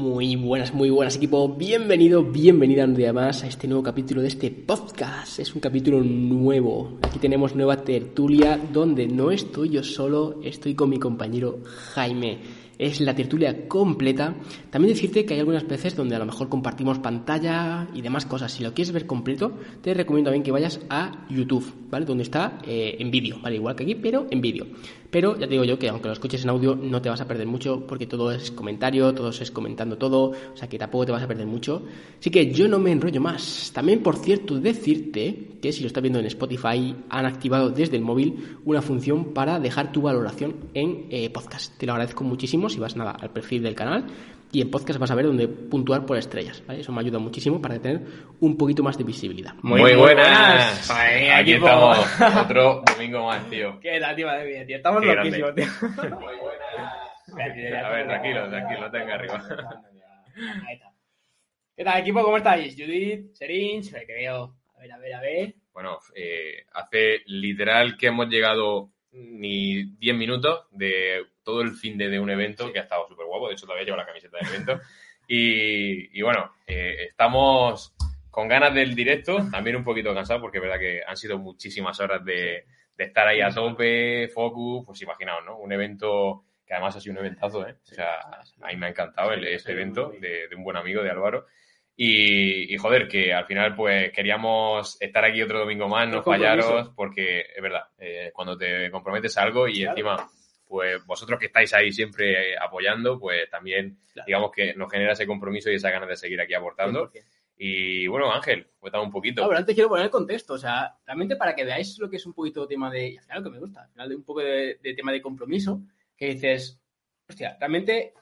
Muy buenas, muy buenas equipo. Bienvenido, bienvenida un día más a este nuevo capítulo de este podcast. Es un capítulo nuevo. Aquí tenemos nueva tertulia donde no estoy yo solo, estoy con mi compañero Jaime. Es la tertulia completa. También decirte que hay algunas veces donde a lo mejor compartimos pantalla y demás cosas. Si lo quieres ver completo, te recomiendo también que vayas a YouTube, ¿vale? Donde está eh, en vídeo, ¿vale? Igual que aquí, pero en vídeo. Pero ya te digo yo que aunque lo escuches en audio no te vas a perder mucho porque todo es comentario, todo es comentando todo, o sea que tampoco te vas a perder mucho. Así que yo no me enrollo más. También, por cierto, decirte que si lo estás viendo en Spotify, han activado desde el móvil una función para dejar tu valoración en eh, podcast. Te lo agradezco muchísimo si vas nada al perfil del canal y en podcast vas a ver donde puntuar por estrellas, ¿vale? Eso me ayuda muchísimo para tener un poquito más de visibilidad. Muy, buenas. Aquí equipo. estamos. Otro domingo más, tío. ¿Qué tal, tío? Madre mía, tío. Estamos Qué loquísimos, tío. Muy buenas. A ver, tranquilo, tranquilo, tenga arriba. Ahí está. ¿Qué tal, equipo? ¿Cómo estáis? Judith, Serin, se veo. A ver, a ver, a ver. Bueno, eh, hace literal que hemos llegado ni 10 minutos de todo el fin de, de un evento que ha estado súper guapo. De hecho, todavía llevo la camiseta del evento. Y, y bueno, eh, estamos con ganas del directo, también un poquito cansados porque es verdad que han sido muchísimas horas de, de estar ahí a tope, focus, pues imaginaos, ¿no? Un evento que además ha sido un eventazo, ¿eh? O sea, a mí me ha encantado el, este evento de, de un buen amigo de Álvaro. Y, y, joder, que al final pues queríamos estar aquí otro domingo más, no fallaros, porque es verdad, eh, cuando te comprometes a algo y encima, pues vosotros que estáis ahí siempre eh, apoyando, pues también Claro. digamos que nos genera ese compromiso y esa ganas de seguir aquí aportando. 100%. Y bueno, Ángel, cuéntame un poquito. No, pero antes quiero poner el contexto, o sea, realmente para que veáis lo que es un poquito tema de, y al final lo que me gusta, al final de un poco de, de tema de compromiso, que dices, hostia, realmente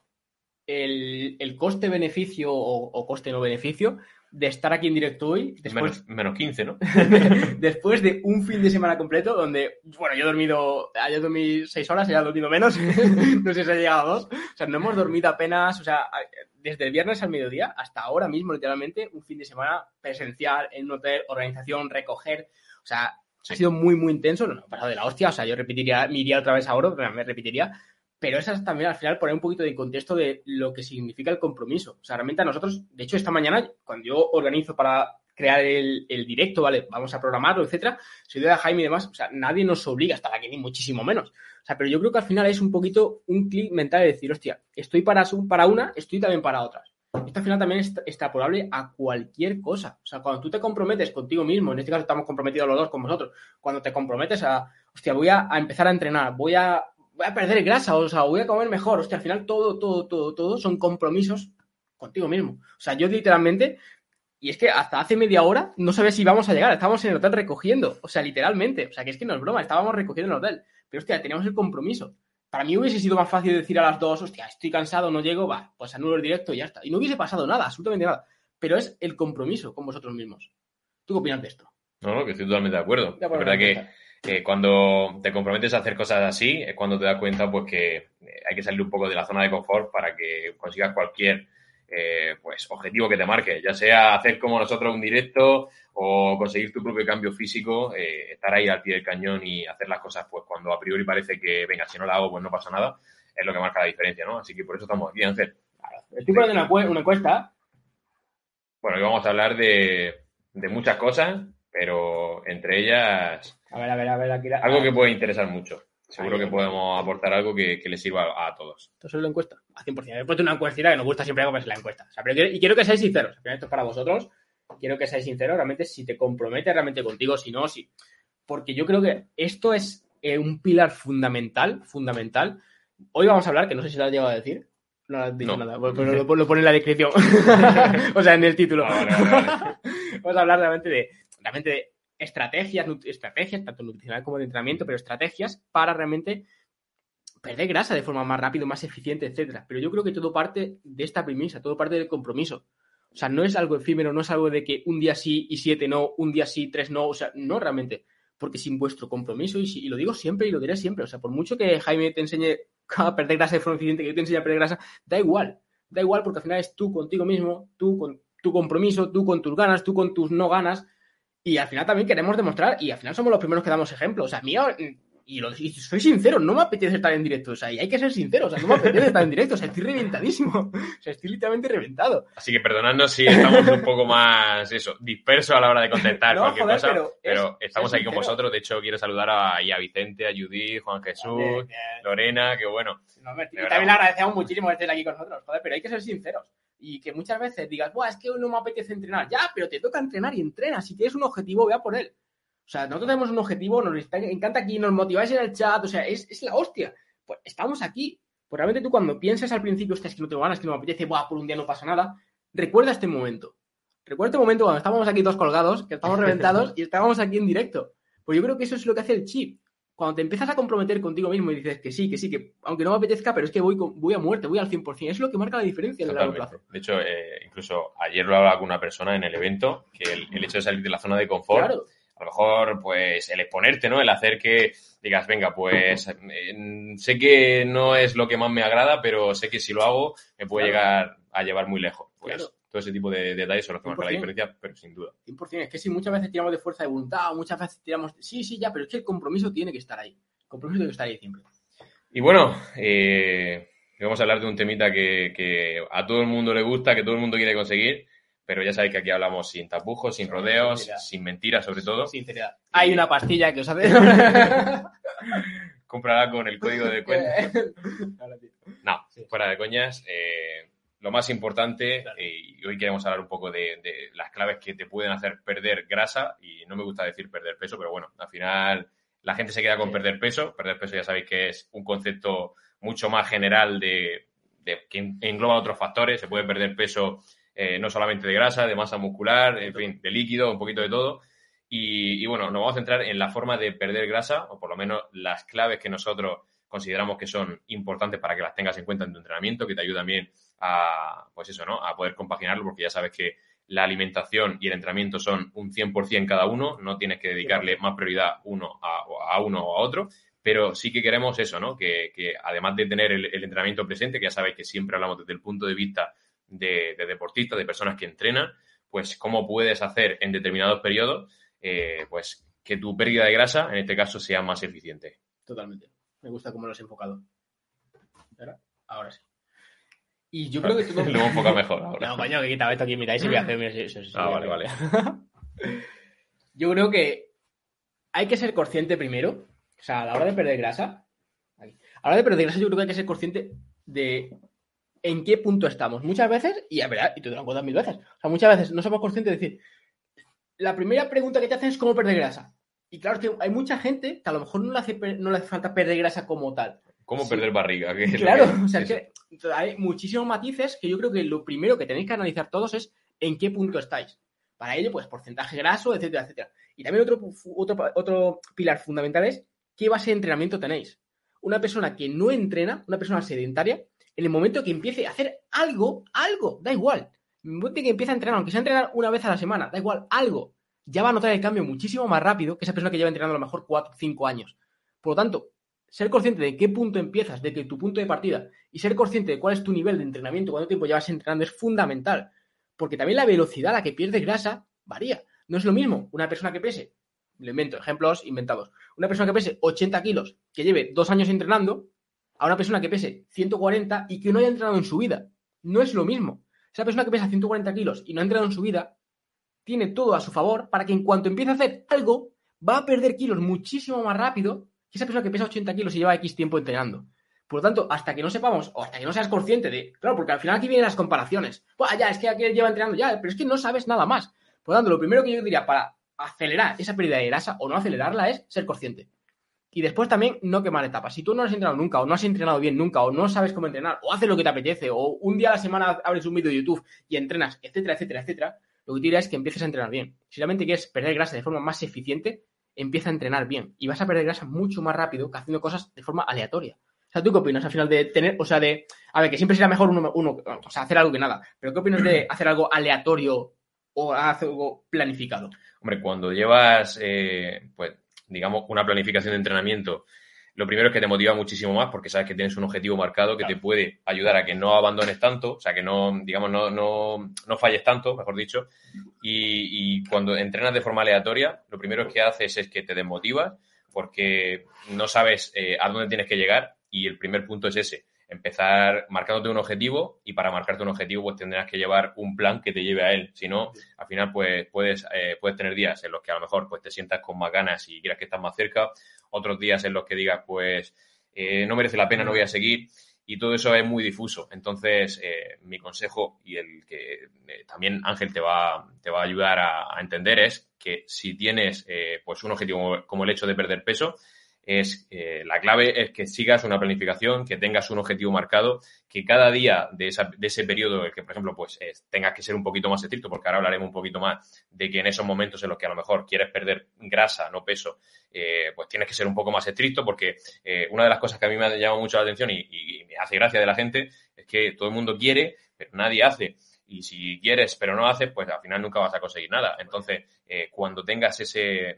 el, el coste-beneficio o, o coste no beneficio de estar aquí en directo hoy, después, menos, menos 15, ¿no? después de un fin de semana completo donde, bueno, yo he dormido, ayer dormí seis horas, ella ha dormido menos, no sé si ha llegado a dos, o sea, no hemos dormido apenas, o sea, desde el viernes al mediodía hasta ahora mismo, literalmente, un fin de semana presencial en un hotel, organización, recoger, o sea, ha sido muy, muy intenso, no, no, he pasado de la hostia, o sea, yo repetiría, me iría otra vez ahora, me repetiría, pero esa es también al final poner un poquito de contexto de lo que significa el compromiso. O sea, realmente a nosotros, de hecho, esta mañana, cuando yo organizo para crear el, el directo, ¿vale? Vamos a programarlo, etcétera, doy a Jaime y demás, o sea, nadie nos obliga a estar aquí, ni muchísimo menos. O sea, pero yo creo que al final es un poquito un clic mental de decir, hostia, estoy para, para una, estoy también para otras. Esto al final también es extrapolable a cualquier cosa. O sea, cuando tú te comprometes contigo mismo, en este caso estamos comprometidos los dos con vosotros, cuando te comprometes a, hostia, voy a empezar a entrenar, voy a, voy a perder grasa, o sea, voy a comer mejor, hostia, al final todo, todo, todo, todo son compromisos contigo mismo. O sea, yo literalmente, y es que hasta hace media hora no sabía si íbamos a llegar, estábamos en el hotel recogiendo, o sea, literalmente, o sea, que es que no es broma, estábamos recogiendo en el hotel, pero hostia, teníamos el compromiso. Para mí hubiese sido más fácil decir a las dos, hostia, estoy cansado, no llego, va, pues anulo el directo y ya está. Y no hubiese pasado nada, absolutamente nada. Pero es el compromiso con vosotros mismos. ¿Tú qué opinas de esto? No, no, que estoy totalmente de acuerdo. De acuerdo, es verdad que. Eh, cuando te comprometes a hacer cosas así es cuando te das cuenta pues que eh, hay que salir un poco de la zona de confort para que consigas cualquier eh, pues objetivo que te marque, ya sea hacer como nosotros un directo o conseguir tu propio cambio físico, eh, estar ahí al pie del cañón y hacer las cosas pues cuando a priori parece que venga, si no la hago pues no pasa nada, es lo que marca la diferencia, ¿no? Así que por eso estamos aquí, Ángel. Estoy poniendo una, una encuesta. Bueno, hoy vamos a hablar de, de muchas cosas, pero entre ellas A ver, a ver, a ver, aquí. la- algo que puede interesar mucho. Seguro Ahí. que podemos aportar algo que, que le sirva a, a todos. ¿Esto es la encuesta? A 100%. He puesto una encuestita que nos gusta siempre algo que es la encuesta. O sea, pero quiero- y quiero que seáis sinceros. Esto es para vosotros. Quiero que seáis sinceros realmente si te comprometes realmente contigo, si no, si. Porque yo creo que esto es eh, un pilar fundamental, fundamental. Hoy vamos a hablar, que no sé si lo has llegado a decir. No has dicho No. nada, pero lo, lo pone en la descripción. o sea, en el título. Ah, vale, vale, vale. Vamos a hablar realmente de, realmente de estrategias, estrategias, tanto nutricional como de entrenamiento, pero estrategias para realmente perder grasa de forma más rápida, más eficiente, etcétera. Pero yo creo que todo parte de esta premisa, todo parte del compromiso. O sea, no es algo efímero, no es algo de que un día sí y siete no, un día sí, tres no, o sea, no realmente. Porque sin vuestro compromiso, y, y lo digo siempre y lo diré siempre, o sea, por mucho que Jaime te enseñe a perder grasa de forma eficiente, que yo te enseñe a perder grasa, da igual. Da igual porque al final es tú contigo mismo, tú con tu compromiso, tú con tus ganas, tú con tus no ganas. Y al final también queremos demostrar, y al final somos los primeros que damos ejemplos. O sea, a mí, y, lo, y soy sincero, no me apetece estar en directo. O sea, y hay que ser sincero, o sea, no me apetece estar en directo. O sea, estoy reventadísimo. O sea, estoy literalmente reventado. Así que perdonadnos si estamos un poco más, eso, dispersos a la hora de contestar No, cualquier joder, cosa, pero pero, es- estamos es aquí con vosotros. De hecho, quiero saludar a, Vicente, a Judith, Juan Jesús, Lorena, que bueno. No, me- también le agradecemos muchísimo que estés aquí con nosotros, joder, pero hay que ser sinceros. Y que muchas veces digas, Buah, es que hoy no me apetece entrenar. Ya, pero te toca entrenar y entrena. Si tienes un objetivo, vea por él. O sea, nosotros tenemos un objetivo, nos está- encanta aquí, nos motiváis en el chat, o sea, es, es la hostia. Pues estamos aquí. Pues realmente tú cuando piensas al principio, "Hostia, es que no tengo ganas, que no me apetece, Buah, por un día no pasa nada, recuerda este momento. Recuerda este momento cuando estábamos aquí todos colgados, que estábamos reventados y estábamos aquí en directo. Pues yo creo que eso es lo que hace el chip cuando te empiezas a comprometer contigo mismo y dices que sí, que sí, que aunque no me apetezca, pero es que voy, con- voy a muerte, voy al 100%. Es lo que marca la diferencia en el largo plazo. De hecho, eh, incluso ayer lo hablaba con una persona en el evento, que el, el hecho de salir de la zona de confort, Claro, a lo mejor, pues, el exponerte, ¿no? El hacer que digas, venga, pues, eh, sé que no es lo que más me agrada, pero sé que si lo hago me puede Claro. llegar a llevar muy lejos. Pues, Claro. Todo ese tipo de detalles son los que marcan la 100%. diferencia, pero sin duda. 100%. Es que si muchas veces tiramos de fuerza de voluntad, o muchas veces tiramos. Sí, sí, ya, pero es que el compromiso tiene que estar ahí. El compromiso tiene que estar ahí siempre. Y bueno, eh, vamos a hablar de un temita que, que a todo el mundo le gusta, que todo el mundo quiere conseguir, pero ya sabéis que aquí hablamos sin tapujos, sin Sin rodeos, mentira. sin mentiras sobre todo. Sinceridad. Hay una pastilla que os hace. Cómprala con el código de cuenta. No, fuera de coñas. eh, lo más importante, Claro. eh, y hoy queremos hablar un poco de, de las claves que te pueden hacer perder grasa, y no me gusta decir perder peso, pero bueno, al final la gente se queda con Sí. perder peso. Perder peso ya sabéis que es un concepto mucho más general de, de- que engloba otros factores. Se puede perder peso eh, no solamente de grasa, de masa muscular, en fin, de líquido, un poquito de todo. Y, y bueno, nos vamos a centrar en la forma de perder grasa, o por lo menos las claves que nosotros consideramos que son importantes para que las tengas en cuenta en tu entrenamiento, que te ayudan bien a, pues eso, ¿no? A poder compaginarlo, porque ya sabes que la alimentación y el entrenamiento son un 100% cada uno, no tienes que dedicarle más prioridad uno a, a uno o a otro, pero sí que queremos eso, ¿no? Que, que además de tener el, el entrenamiento presente, que ya sabéis que siempre hablamos desde el punto de vista de, de deportistas, de personas que entrenan, pues cómo puedes hacer en determinados periodos, eh, pues que tu pérdida de grasa, en este caso, sea más eficiente. Totalmente. Me gusta cómo lo has enfocado. ¿Ahora? Ahora sí. Y yo creo que todo. Lo hemos enfocado mejor ahora. No, coño, que quitaba esto aquí, mira, ahí se voy a hacer. Mira, sí, sí, sí, Ah, sí, vale, vale. Yo creo que hay que ser consciente primero, o sea, a la hora de perder grasa, a la hora de perder grasa yo creo que hay que ser consciente de en qué punto estamos. Muchas veces, y a ver, y te lo han contado mil veces, o sea, muchas veces no somos conscientes de decir, la primera pregunta que te hacen es cómo perder grasa. Y claro, es que hay mucha gente que a lo mejor no le hace, no le hace falta perder grasa como tal. ¿Cómo Sí. perder barriga? Claro, que- o sea, sí, es que hay muchísimos matices que yo creo que lo primero que tenéis que analizar todos es en qué punto estáis. Para ello, pues porcentaje graso, etcétera, etcétera. Y también otro, otro, otro pilar fundamental es qué base de entrenamiento tenéis. Una persona que no entrena, una persona sedentaria, en el momento que empiece a hacer algo, algo, da igual. En el momento que empiece a entrenar, aunque sea entrenar una vez a la semana, da igual, algo, ya va a notar el cambio muchísimo más rápido que esa persona que lleva entrenando a lo mejor 4 o 5 años. Por lo tanto, ser consciente de qué punto empiezas, de que tu punto de partida, y ser consciente de cuál es tu nivel de entrenamiento, cuánto tiempo llevas entrenando, es fundamental. Porque también la velocidad a la que pierdes grasa varía. No es lo mismo una persona que pese, le invento, ejemplos inventados, una persona que pese 80 kilos, que lleve dos años entrenando, a una persona que pese 140 y que no haya entrenado en su vida. No es lo mismo. Esa persona que pesa 140 kilos y no ha entrenado en su vida, tiene todo a su favor para que en cuanto empiece a hacer algo, va a perder kilos muchísimo más rápido esa persona que pesa 80 kilos y lleva X tiempo entrenando. Por lo tanto, hasta que no sepamos, o hasta que no seas consciente de. Claro, porque al final aquí vienen las comparaciones. Buah, ya, es que aquí lleva entrenando ya, pero es que no sabes nada más. Por lo tanto, lo primero que yo diría para acelerar esa pérdida de grasa o no acelerarla es ser consciente. Y después también no quemar etapas. Si tú no has entrenado nunca, o no has entrenado bien nunca, o no sabes cómo entrenar, o haces lo que te apetece, o un día a la semana abres un vídeo de YouTube y entrenas, etcétera, etcétera, etcétera, lo que te diría es que empieces a entrenar bien. Si realmente quieres perder grasa de forma más eficiente, empieza a entrenar bien. Y vas a perder grasa mucho más rápido que haciendo cosas de forma aleatoria. O sea, ¿tú qué opinas al final de tener, o sea, de, a ver, que siempre será mejor uno, o sea, hacer algo que nada, pero ¿qué opinas de hacer algo aleatorio o hacer algo planificado? Hombre, cuando llevas, eh, pues, digamos, una planificación de entrenamiento, lo primero es que te motiva muchísimo más porque sabes que tienes un objetivo marcado que te puede ayudar a que no abandones tanto, o sea, que no, digamos, no, no, no falles tanto, mejor dicho. Y, y cuando entrenas de forma aleatoria, lo primero que haces es que te desmotivas porque no sabes eh, a dónde tienes que llegar y el primer punto es ese, empezar marcándote un objetivo y para marcarte un objetivo pues tendrás que llevar un plan que te lleve a él. Si no, al final pues puedes, eh, puedes tener días en los que a lo mejor pues te sientas con más ganas y quieras que estás más cerca, otros días en los que digas pues eh, no merece la pena, no voy a seguir y todo eso es muy difuso. Entonces, eh, mi consejo y el que eh, también Ángel te va, te va a ayudar a, a entender es que si tienes eh, pues un objetivo como el hecho de perder peso, es eh, la clave es que sigas una planificación, que tengas un objetivo marcado, que cada día de, esa, de ese periodo, el que por ejemplo pues eh, tengas que ser un poquito más estricto, porque ahora hablaremos un poquito más de que en esos momentos en los que a lo mejor quieres perder grasa, no peso, eh, pues tienes que ser un poco más estricto, porque una de las cosas que a mí me ha llamado mucho la atención y, me hace gracia de la gente es que todo el mundo quiere, pero nadie hace. Y si quieres pero no haces, pues al final nunca vas a conseguir nada. Entonces, cuando tengas ese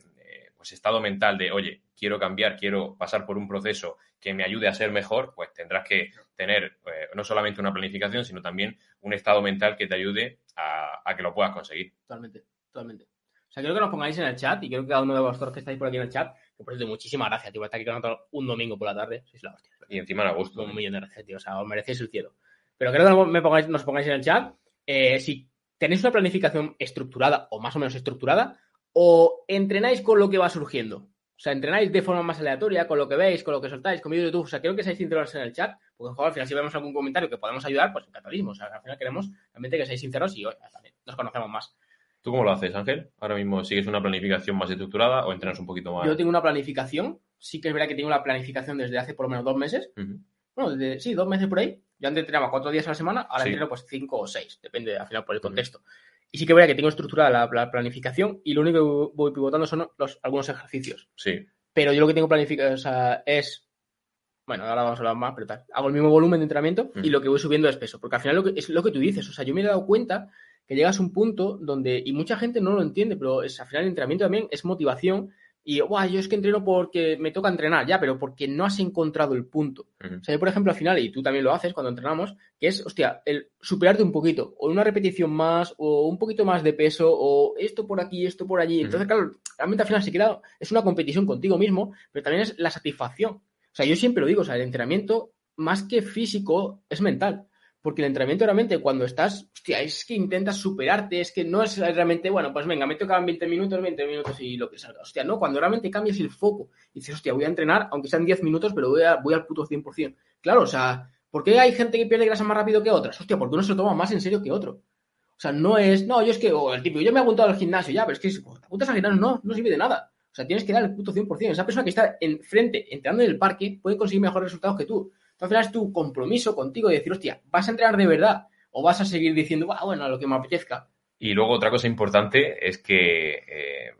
pues estado mental de, oye, quiero cambiar, quiero pasar por un proceso que me ayude a ser mejor, pues tendrás que tener eh, no solamente una planificación, sino también un estado mental que te ayude a, a que lo puedas conseguir. Totalmente, totalmente. O sea, quiero que nos pongáis en el chat y creo que cada uno de vosotros que estáis por aquí en el chat, que por cierto, muchísimas gracias, tío, por estar aquí con nosotros un domingo por la tarde. Sois la hostia. Y encima a gusto. Un millón de gracias, tío. O sea, os merecéis el cielo. Pero creo que me pongáis, nos pongáis en el chat eh, si tenéis una planificación estructurada o más o menos estructurada o entrenáis con lo que va surgiendo. O sea, entrenáis de forma más aleatoria, con lo que veis, con lo que soltáis, con vídeos de YouTube. O sea, quiero que seáis sinceros en el chat, porque joder, al final si vemos algún comentario que podemos ayudar, pues encantadísimo. O sea, al final queremos realmente que seáis sinceros y oye, también nos conocemos más. ¿Tú cómo lo haces, Ángel? ¿Ahora mismo sigues una planificación más estructurada o entrenas un poquito más? Yo tengo una planificación, sí que es verdad que tengo una planificación desde hace por lo menos dos meses. Bueno, desde, sí, dos meses por ahí. Yo antes entrenaba cuatro días a la semana, ahora Sí. entreno pues cinco o seis, depende al final por el contexto. Y sí que verdad que tengo estructurada la, la planificación y lo único que voy pivotando son los, algunos ejercicios. Sí. Pero yo lo que tengo planificado o sea, es. Bueno, ahora vamos a hablar más, pero tal. Hago el mismo volumen de entrenamiento y lo que voy subiendo es peso. Porque al final lo que, es lo que tú dices. O sea, yo me he dado cuenta que llegas a un punto donde. Y mucha gente no lo entiende, pero es, al final el entrenamiento también es motivación. Y, guau, yo es que entreno porque me toca entrenar, ya, pero porque no has encontrado el punto. Ujú. O sea, yo, por ejemplo, al final, y tú también lo haces cuando entrenamos, que es, hostia, el superarte un poquito, o una repetición más, o un poquito más de peso, o esto por aquí, esto por allí. Entonces, claro, realmente al final se queda, es una competición contigo mismo, pero también es la satisfacción. O sea, yo siempre lo digo, o sea, el entrenamiento, más que físico, es mental. Porque el entrenamiento realmente cuando estás, hostia, es que intentas superarte, es que no es realmente, bueno, pues venga, me tocan 20 minutos, 20 minutos y lo que salga. Hostia, no, cuando realmente cambias el foco y dices, hostia, voy a entrenar, aunque sean 10 minutos, pero voy, a, voy al puto 100%. Claro, o sea, ¿por qué hay gente que pierde grasa más rápido que otras? Hostia, porque uno se lo toma más en serio que otro. O sea, no es, no, yo es que, o el tipo, yo me he apuntado al gimnasio ya, pero es que si te apuntas al gimnasio no, no sirve de nada. O sea, tienes que dar el puto 100%. Esa persona que está enfrente, entrenando en el parque, puede conseguir mejores resultados que tú. Entonces, es tu compromiso contigo de decir, hostia, ¿vas a entrenar de verdad? ¿O vas a seguir diciendo, "Buah, bueno, a lo que me apetezca? Y luego otra cosa importante es que eh,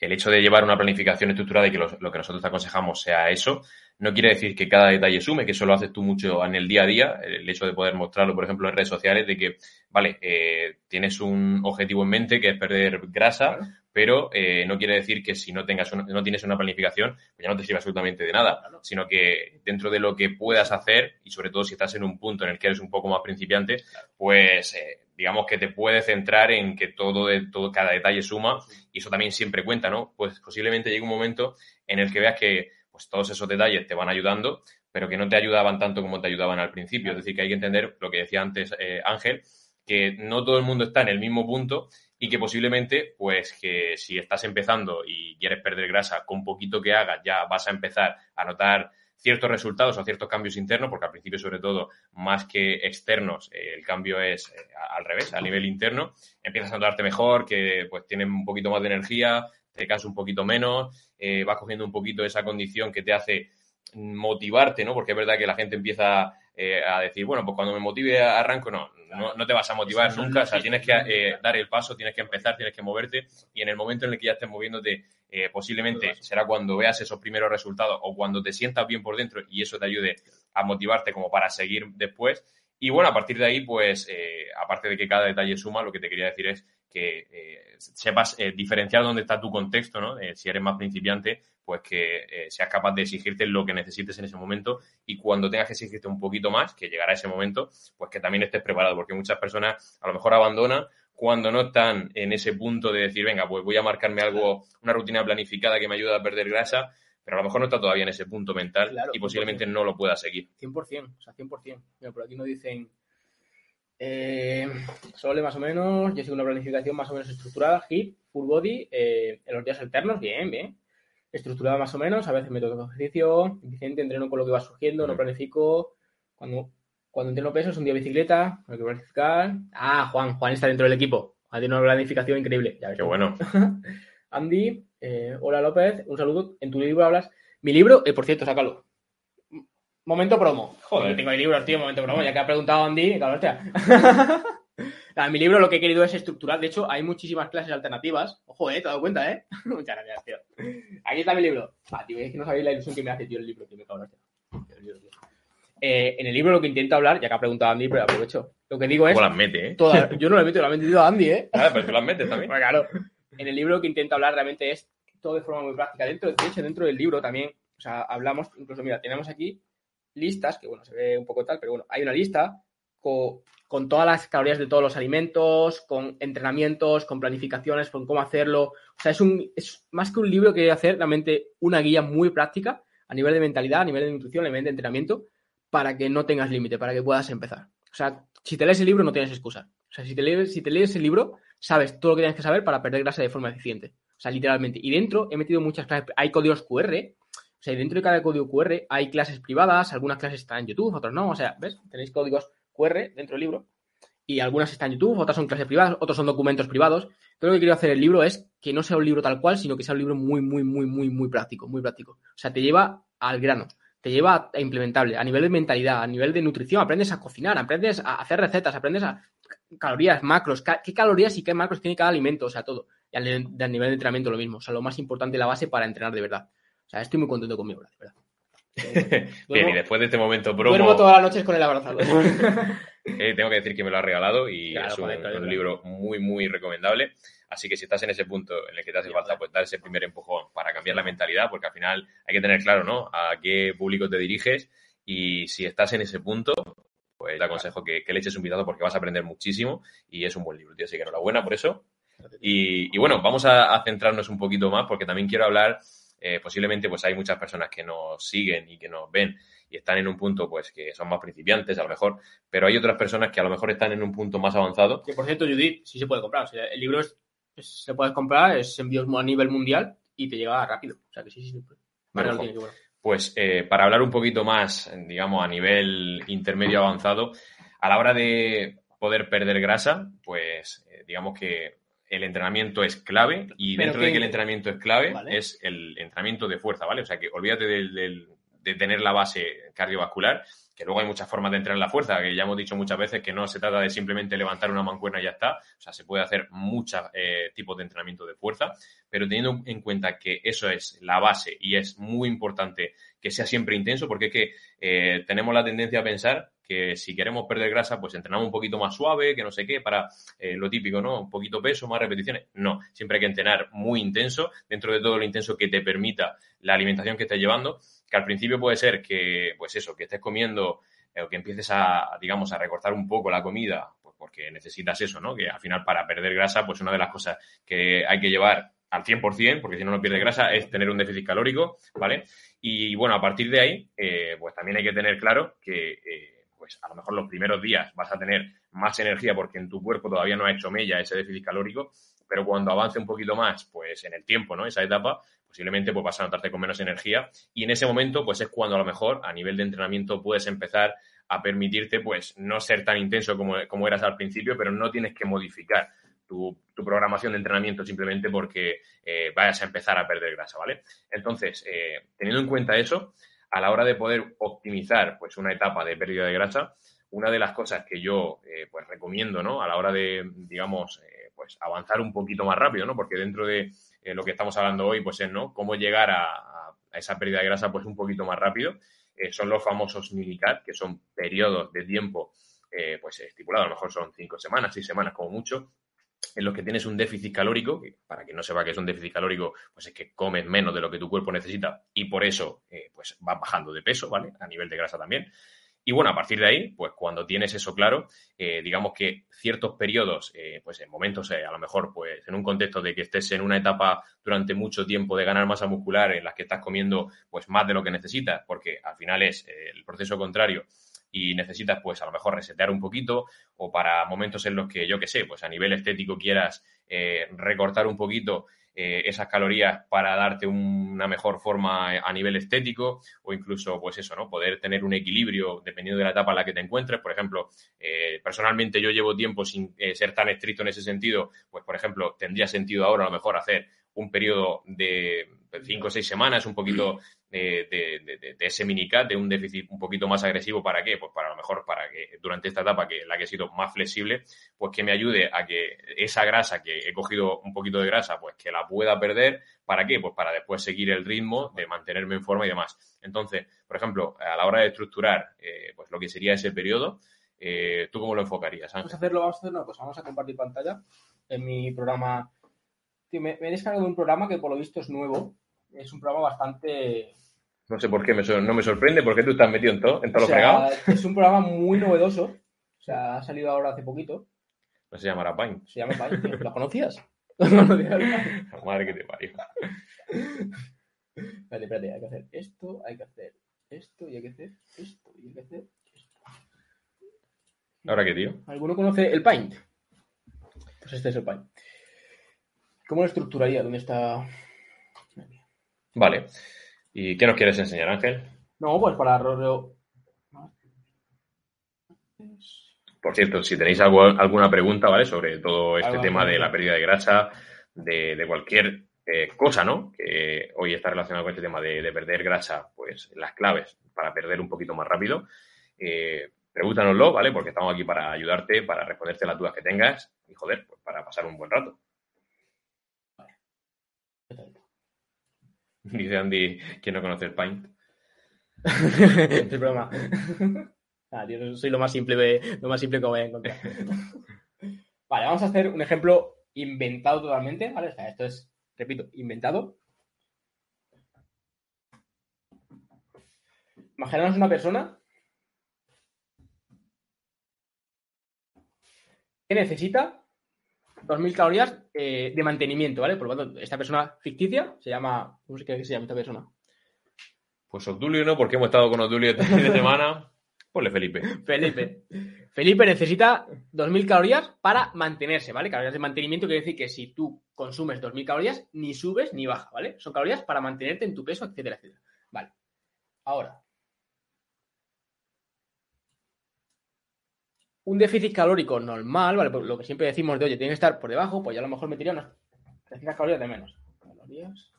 el hecho de llevar una planificación estructurada y que lo, lo que nosotros te aconsejamos sea eso, no quiere decir que cada detalle sume, que eso lo haces tú mucho en el día a día, el hecho de poder mostrarlo, por ejemplo, en redes sociales, de que, vale, eh, tienes un objetivo en mente que es perder grasa, Claro. Pero eh, no quiere decir que si no tengas una- no tienes una planificación, pues ya no te sirve absolutamente de nada, Claro. sino que dentro de lo que puedas hacer, y sobre todo si estás en un punto en el que eres un poco más principiante, pues eh, digamos que te puedes centrar en que todo, de, todo, cada detalle suma, y eso también siempre cuenta, ¿no? Pues posiblemente llegue un momento en el que veas que pues todos esos detalles te van ayudando, pero que no te ayudaban tanto como te ayudaban al principio. Es decir, que hay que entender lo que decía antes eh, Ángel, que no todo el mundo está en el mismo punto y que posiblemente, pues que si estás empezando y quieres perder grasa, con poquito que hagas ya vas a empezar a notar ciertos resultados o ciertos cambios internos, porque al principio, sobre todo, más que externos, eh, el cambio es eh, al revés, a nivel interno, empiezas a notarte mejor, que pues tienes un poquito más de energía, te cansas un poquito menos, eh, vas cogiendo un poquito esa condición que te hace motivarte, ¿no? Porque es verdad que la gente empieza eh, a decir, bueno, pues cuando me motive arranco, no, no, no te vas a motivar nunca, o sea, tienes que eh, dar el paso, tienes que empezar, tienes que moverte y en el momento en el que ya estés moviéndote, eh, posiblemente será cuando veas esos primeros resultados o cuando te sientas bien por dentro y eso te ayude a motivarte como para seguir después. Y bueno, a partir de ahí, pues, eh, aparte de que cada detalle suma, lo que te quería decir es que eh, sepas eh, diferenciar dónde está tu contexto, ¿no? Eh, si eres más principiante, pues que seas capaz de exigirte lo que necesites en ese momento y cuando tengas que exigirte un poquito más, que llegará ese momento, pues que también estés preparado, porque muchas personas a lo mejor abandonan cuando no están en ese punto de decir, venga, pues voy a marcarme algo, una rutina planificada que me ayude a perder grasa, pero a lo mejor no está todavía en ese punto mental Claro, y posiblemente 100%. no lo pueda seguir. 100%, o sea, 100%. Mira, por aquí nos dicen, eh, Sole más o menos, yo sigo una planificación más o menos estructurada, HIT, full body, eh, en los días alternos, bien, bien. Estructurada más o menos, a veces me toca ejercicio, eficiente, entreno con lo que va surgiendo, no planifico. Cuando, cuando entreno peso es un día bicicleta, hay que planificar. Ah, Juan, Juan está dentro del equipo. Ha tenido una planificación increíble. Ya ves Qué bueno. Andy, eh, hola López, un saludo. En tu libro hablas. Mi libro, eh, por cierto, sácalo. Momento promo. Joder, tengo el libro, tío, momento promo. Ya que ha preguntado Andy, claro, hostia. Nada, en mi libro lo que he querido es estructurar. De hecho, hay muchísimas clases alternativas. Ojo, eh, te has dado cuenta, eh. Muchas gracias, tío. Aquí está mi libro. Ah, tío, es que no sabéis la ilusión que me hace, tío, el libro, tío, me cago en la hostia. El libro, tío. Eh, en el libro lo que intento hablar, ya que ha preguntado Andy, pero aprovecho. Lo que digo es. ¿Cómo las mete, eh? toda- yo no lo he metido, lo ha metido Andy, eh. Claro, pero tú las metes también. Bueno, claro. En el libro lo que intento hablar realmente es todo de forma muy práctica. Dentro, de hecho, dentro del libro también, o sea, hablamos, incluso, mira, tenemos aquí listas, que bueno, se ve un poco tal, pero bueno, hay una lista co- con, todas las calorías de todos los alimentos, con entrenamientos, con planificaciones, con cómo hacerlo. O sea, es, un, es más que un libro que hacer realmente una guía muy práctica a nivel de mentalidad, a nivel de nutrición, a nivel de entrenamiento, para que no tengas límite, para que puedas empezar. O sea, si te lees el libro no tienes excusa. O sea, si te lees, si te lees el libro, sabes todo lo que tienes que saber para perder grasa de forma eficiente. O sea, literalmente. Y dentro he metido muchas clases. Hay códigos QR. O sea, dentro de cada código QR hay clases privadas. Algunas clases están en YouTube, otras no. O sea, ¿ves? Tenéis códigos QR dentro del libro. Y algunas están en YouTube, otras son clases privadas, otros son documentos privados. Todo lo que quiero hacer el libro es que no sea un libro tal cual, sino que sea un libro muy, muy, muy, muy, muy práctico. Muy práctico. O sea, te lleva al grano. Te lleva a implementable. A nivel de mentalidad, a nivel de nutrición. Aprendes a cocinar, aprendes a hacer recetas, aprendes a calorías, macros, qué calorías y qué macros tiene cada alimento, o sea, todo. Y al nivel de entrenamiento lo mismo, o sea, lo más importante, la base para entrenar de verdad. O sea, estoy muy contento conmigo, de verdad. Bien, Duermo- y después de este momento promo, Duermo todas las noches con el abrazado. eh, tengo que decir que me lo ha regalado y Claro, es un, joder, claro, un claro. libro muy, muy recomendable. Así que si estás en ese punto en el que te hace falta pues dar ese primer empujón para cambiar la mentalidad, porque al final hay que tener claro, ¿no? A qué público te diriges y si estás en ese punto, pues te aconsejo que, que le eches un vistazo porque vas a aprender muchísimo y es un buen libro, tío. Así que enhorabuena por eso. Y, y bueno, vamos a, a centrarnos un poquito más porque también quiero hablar, eh, posiblemente pues hay muchas personas que nos siguen y que nos ven y están en un punto pues que son más principiantes a lo mejor, pero hay otras personas que a lo mejor están en un punto más avanzado. que por cierto, Judith, sí se puede comprar. O sea, el libro es, es- se puede comprar, es envíos a nivel mundial y te llega rápido. O sea, que sí, sí, sí. Vale, Bueno, bueno. Pues eh, para hablar un poquito más, digamos, a nivel intermedio avanzado, a la hora de poder perder grasa, pues eh, digamos que el entrenamiento es clave y dentro que- de que el entrenamiento es clave Vale. es el entrenamiento de fuerza, ¿vale? O sea que olvídate del- del- de tener la base cardiovascular, que luego hay muchas formas de entrenar la fuerza, que ya hemos dicho muchas veces que no se trata de simplemente levantar una mancuerna y ya está, o sea, se puede hacer muchos eh, tipos de entrenamiento de fuerza, pero teniendo en cuenta que eso es la base y es muy importante que sea siempre intenso, porque es que eh, tenemos la tendencia a pensar que si queremos perder grasa, pues entrenamos un poquito más suave, que no sé qué, para eh, lo típico, ¿no? Un poquito peso, más repeticiones. No, siempre hay que entrenar muy intenso, dentro de todo lo intenso que te permita la alimentación que estés llevando, que al principio puede ser que, pues eso, que estés comiendo eh, o que empieces a, digamos, a recortar un poco la comida, pues porque necesitas eso, ¿no? Que al final para perder grasa, pues una de las cosas que hay que llevar al 100%, porque si no no pierdes grasa, es tener un déficit calórico, ¿vale? Y bueno, a partir de ahí, eh, pues también hay que tener claro que, pues a lo mejor los primeros días vas a tener más energía porque en tu cuerpo todavía no ha hecho mella ese déficit calórico, pero cuando avance un poquito más, pues en el tiempo, ¿no? Esa etapa, posiblemente pues vas a notarte con menos energía y en ese momento, pues es cuando a lo mejor a nivel de entrenamiento puedes empezar a permitirte, pues no ser tan intenso como, como eras al principio, pero no tienes que modificar tu, programación de entrenamiento simplemente porque eh, vayas a empezar a perder grasa, ¿vale? Entonces, eh, teniendo en cuenta eso, a la hora de poder optimizar pues una etapa de pérdida de grasa, una de las cosas que yo eh, pues recomiendo, ¿no? A la hora de, digamos, eh, pues avanzar un poquito más rápido, ¿no? Porque dentro de eh, lo que estamos hablando hoy, pues es, ¿no? Cómo llegar a, a, esa pérdida de grasa pues un poquito más rápido. Son los famosos milicat, que son periodos de tiempo pues estipulados, a lo mejor son cinco semanas, seis semanas como mucho, en los que tienes un déficit calórico, que para que no sepa que es un déficit calórico, pues es que comes menos de lo que tu cuerpo necesita y por eso eh, pues vas bajando de peso, ¿vale? A nivel de grasa también. Y bueno, a partir de ahí, pues cuando tienes eso claro, eh, digamos que ciertos periodos, eh, pues en momentos, a lo mejor, pues en un contexto de que estés en una etapa durante mucho tiempo de ganar masa muscular en las que estás comiendo pues más de lo que necesitas, porque al final es el proceso contrario y necesitas pues a lo mejor resetear un poquito o para momentos en los que yo que sé, pues a nivel estético quieras eh, recortar un poquito eh, esas calorías para darte un- una mejor forma a nivel estético o incluso pues eso, ¿no? Poder tener un equilibrio dependiendo de la etapa en la que te encuentres. Por ejemplo, eh, personalmente yo llevo tiempo sin eh, ser tan estricto en ese sentido, pues por ejemplo, tendría sentido ahora a lo mejor hacer un periodo de cinco o seis semanas, un poquito de, de, de- de- ese minicat, de un déficit un poquito más agresivo. ¿Para qué? Pues para lo mejor para que durante esta etapa, que la que he sido más flexible, pues que me ayude a que esa grasa que he cogido un poquito de grasa, pues que la pueda perder. ¿Para qué? Pues para después seguir el ritmo de mantenerme en forma y demás. Entonces, por ejemplo, a la hora de estructurar eh, pues lo que sería ese periodo, eh, ¿tú cómo lo enfocarías, Vamos a hacerlo, vamos a hacer una cosa, vamos a compartir pantalla en mi programa. Tío, me, me he descargado un programa que por lo visto es nuevo. Es un programa bastante. No sé por qué me no me sorprende, porque tú estás metido en todo, en todo o lo sea, fregado. es un programa muy novedoso. O sea, ha salido ahora hace poquito. No se llamará Paint. Se llama Paint. tío. ¿Lo conocías? ¿Lo conocías? Madre que te parió. Espérate, espérate, hay que hacer esto, hay que hacer esto, y hay que hacer esto, y hay que hacer esto. ¿Ahora qué, tío? ¿Alguno conoce el Paint? Pues este es el Paint. ¿Cómo lo estructuraría? ¿Dónde está? Vale. ¿Y qué nos quieres enseñar, Ángel? No, pues para. Por cierto, si tenéis algo- alguna pregunta, ¿vale? Sobre todo este tema de la pérdida de grasa, de, de cualquier eh, cosa, ¿no? Que hoy está relacionado con este tema de, de perder grasa, pues las claves para perder un poquito más rápido. Eh, pregúntanoslo, ¿vale? Porque estamos aquí para ayudarte, para responderte las dudas que tengas y, joder, pues para pasar un buen rato. Dice Andy, ¿quién no conoce el Paint? es broma. Ah, tío, soy lo más simple, lo más simple que voy a encontrar. Vale, vamos a hacer un ejemplo inventado totalmente, ¿vale? O sea, esto es, repito, inventado. Imaginaos una persona que necesita 2.000 calorías eh, de mantenimiento, ¿vale? Por lo tanto, esta persona ficticia se llama... ¿Cómo se cree que se llama esta persona? Pues Obdulio no, porque hemos estado con Obdulio este fin de semana. Ponle Felipe. Felipe. Felipe necesita 2.000 calorías para mantenerse, ¿vale? Calorías de mantenimiento quiere decir que si tú consumes 2.000 calorías, ni subes ni baja, ¿vale? Son calorías para mantenerte en tu peso, etcétera, etcétera. Vale. Ahora. Un déficit calórico normal, ¿vale? Pues lo que siempre decimos de, oye, tiene que estar por debajo, pues ya a lo mejor metería unas 300 calorías de menos. Calorías.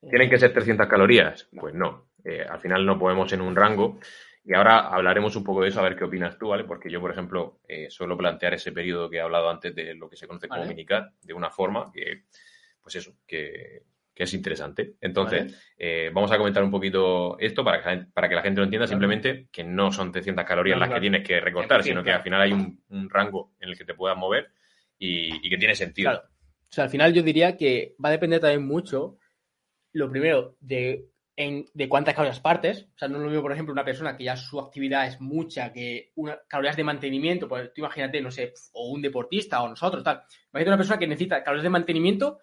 ¿Tienen que ser 300 calorías? Pues no. Eh, al final no podemos en un rango. Y ahora hablaremos un poco de eso, a ver qué opinas tú, ¿vale? Porque yo, por ejemplo, eh, suelo plantear ese periodo que he hablado antes de lo que se conoce como Vale. minicat de una forma que, pues eso, que, que es interesante. Entonces, eh, vamos a comentar un poquito esto para que, la gente- para que la gente lo entienda, Claro. simplemente que no son 300 calorías Claro, las que tienes que recortar, 100%, sino que al final hay un, un rango en el que te puedas mover y, y que tiene sentido. Claro. O sea, al final yo diría que va a depender también mucho, lo primero, de, en- de cuántas calorías partes. O sea, no es lo mismo, por ejemplo, una persona que ya su actividad es mucha, que una, calorías de mantenimiento, pues tú imagínate, no sé, o un deportista o nosotros, tal. Imagínate una persona que necesita calorías de mantenimiento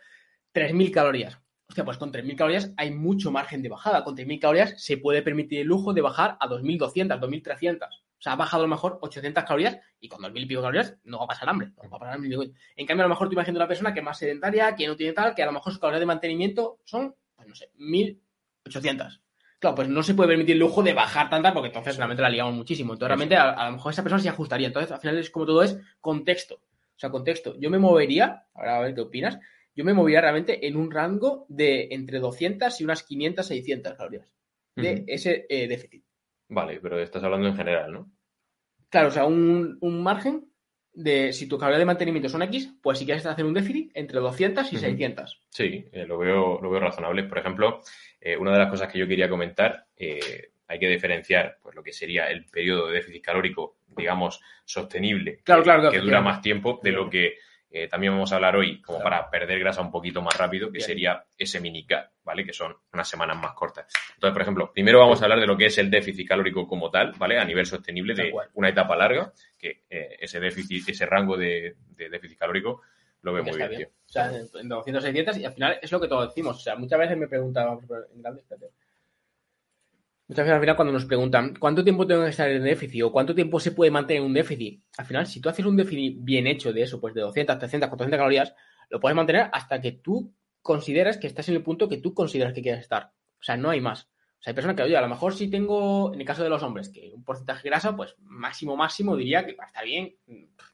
3.000 calorías. Hostia, pues con 3.000 calorías hay mucho margen de bajada. Con 3.000 calorías se puede permitir el lujo de bajar a 2.200, 2.300. O sea, ha bajado a lo mejor 800 calorías y con 2.000 y pico calorías no va a pasar hambre. No va a pasar hambre. En cambio, a lo mejor tú imaginas una persona que es más sedentaria, que no tiene tal, que a lo mejor sus calorías de mantenimiento son, pues no sé, 1.800. Claro, pues no se puede permitir el lujo de bajar tantas porque entonces realmente la liamos muchísimo. Entonces realmente a, a lo mejor esa persona se ajustaría. Entonces al final es como todo es contexto. O sea, contexto. Yo me movería, ahora a ver qué opinas, yo me movería realmente en un rango de entre 200 y unas 500, 600 calorías de ese eh, déficit. Vale, pero estás hablando en general, ¿no? Claro, o sea, un, un margen de si tu caloría de mantenimiento son X, pues si quieres hacer un déficit entre 200 y Ujú. 600. Sí, eh, lo, veo, lo veo razonable. Por ejemplo, eh, una de las cosas que yo quería comentar, eh, hay que diferenciar pues, lo que sería el periodo de déficit calórico, digamos, sostenible, Claro, que, claro, claro, que dura más tiempo, de lo que eh, también vamos a hablar hoy, como Claro. para perder grasa un poquito más rápido, que Bien. sería ese mini cut, ¿vale? Que son unas semanas más cortas. Entonces, por ejemplo, primero vamos a hablar de lo que es el déficit calórico como tal, ¿vale? A nivel sostenible de una etapa larga, que eh, ese déficit, ese rango de, de déficit calórico lo ve muy bien, tío. O sea, en 206 dietas y al final es lo que todos decimos. O sea, muchas veces me poner en grande, espérate. Muchas al final cuando nos preguntan cuánto tiempo tengo que estar en déficit o cuánto tiempo se puede mantener un déficit, al final si tú haces un déficit bien hecho de eso, pues de 200, 300, 400 calorías, lo puedes mantener hasta que tú consideras que estás en el punto que tú consideras que quieres estar. O sea, no hay más. O sea, hay personas que, oye, a lo mejor si tengo, en el caso de los hombres, que un porcentaje de grasa, pues máximo, máximo diría que va a estar bien,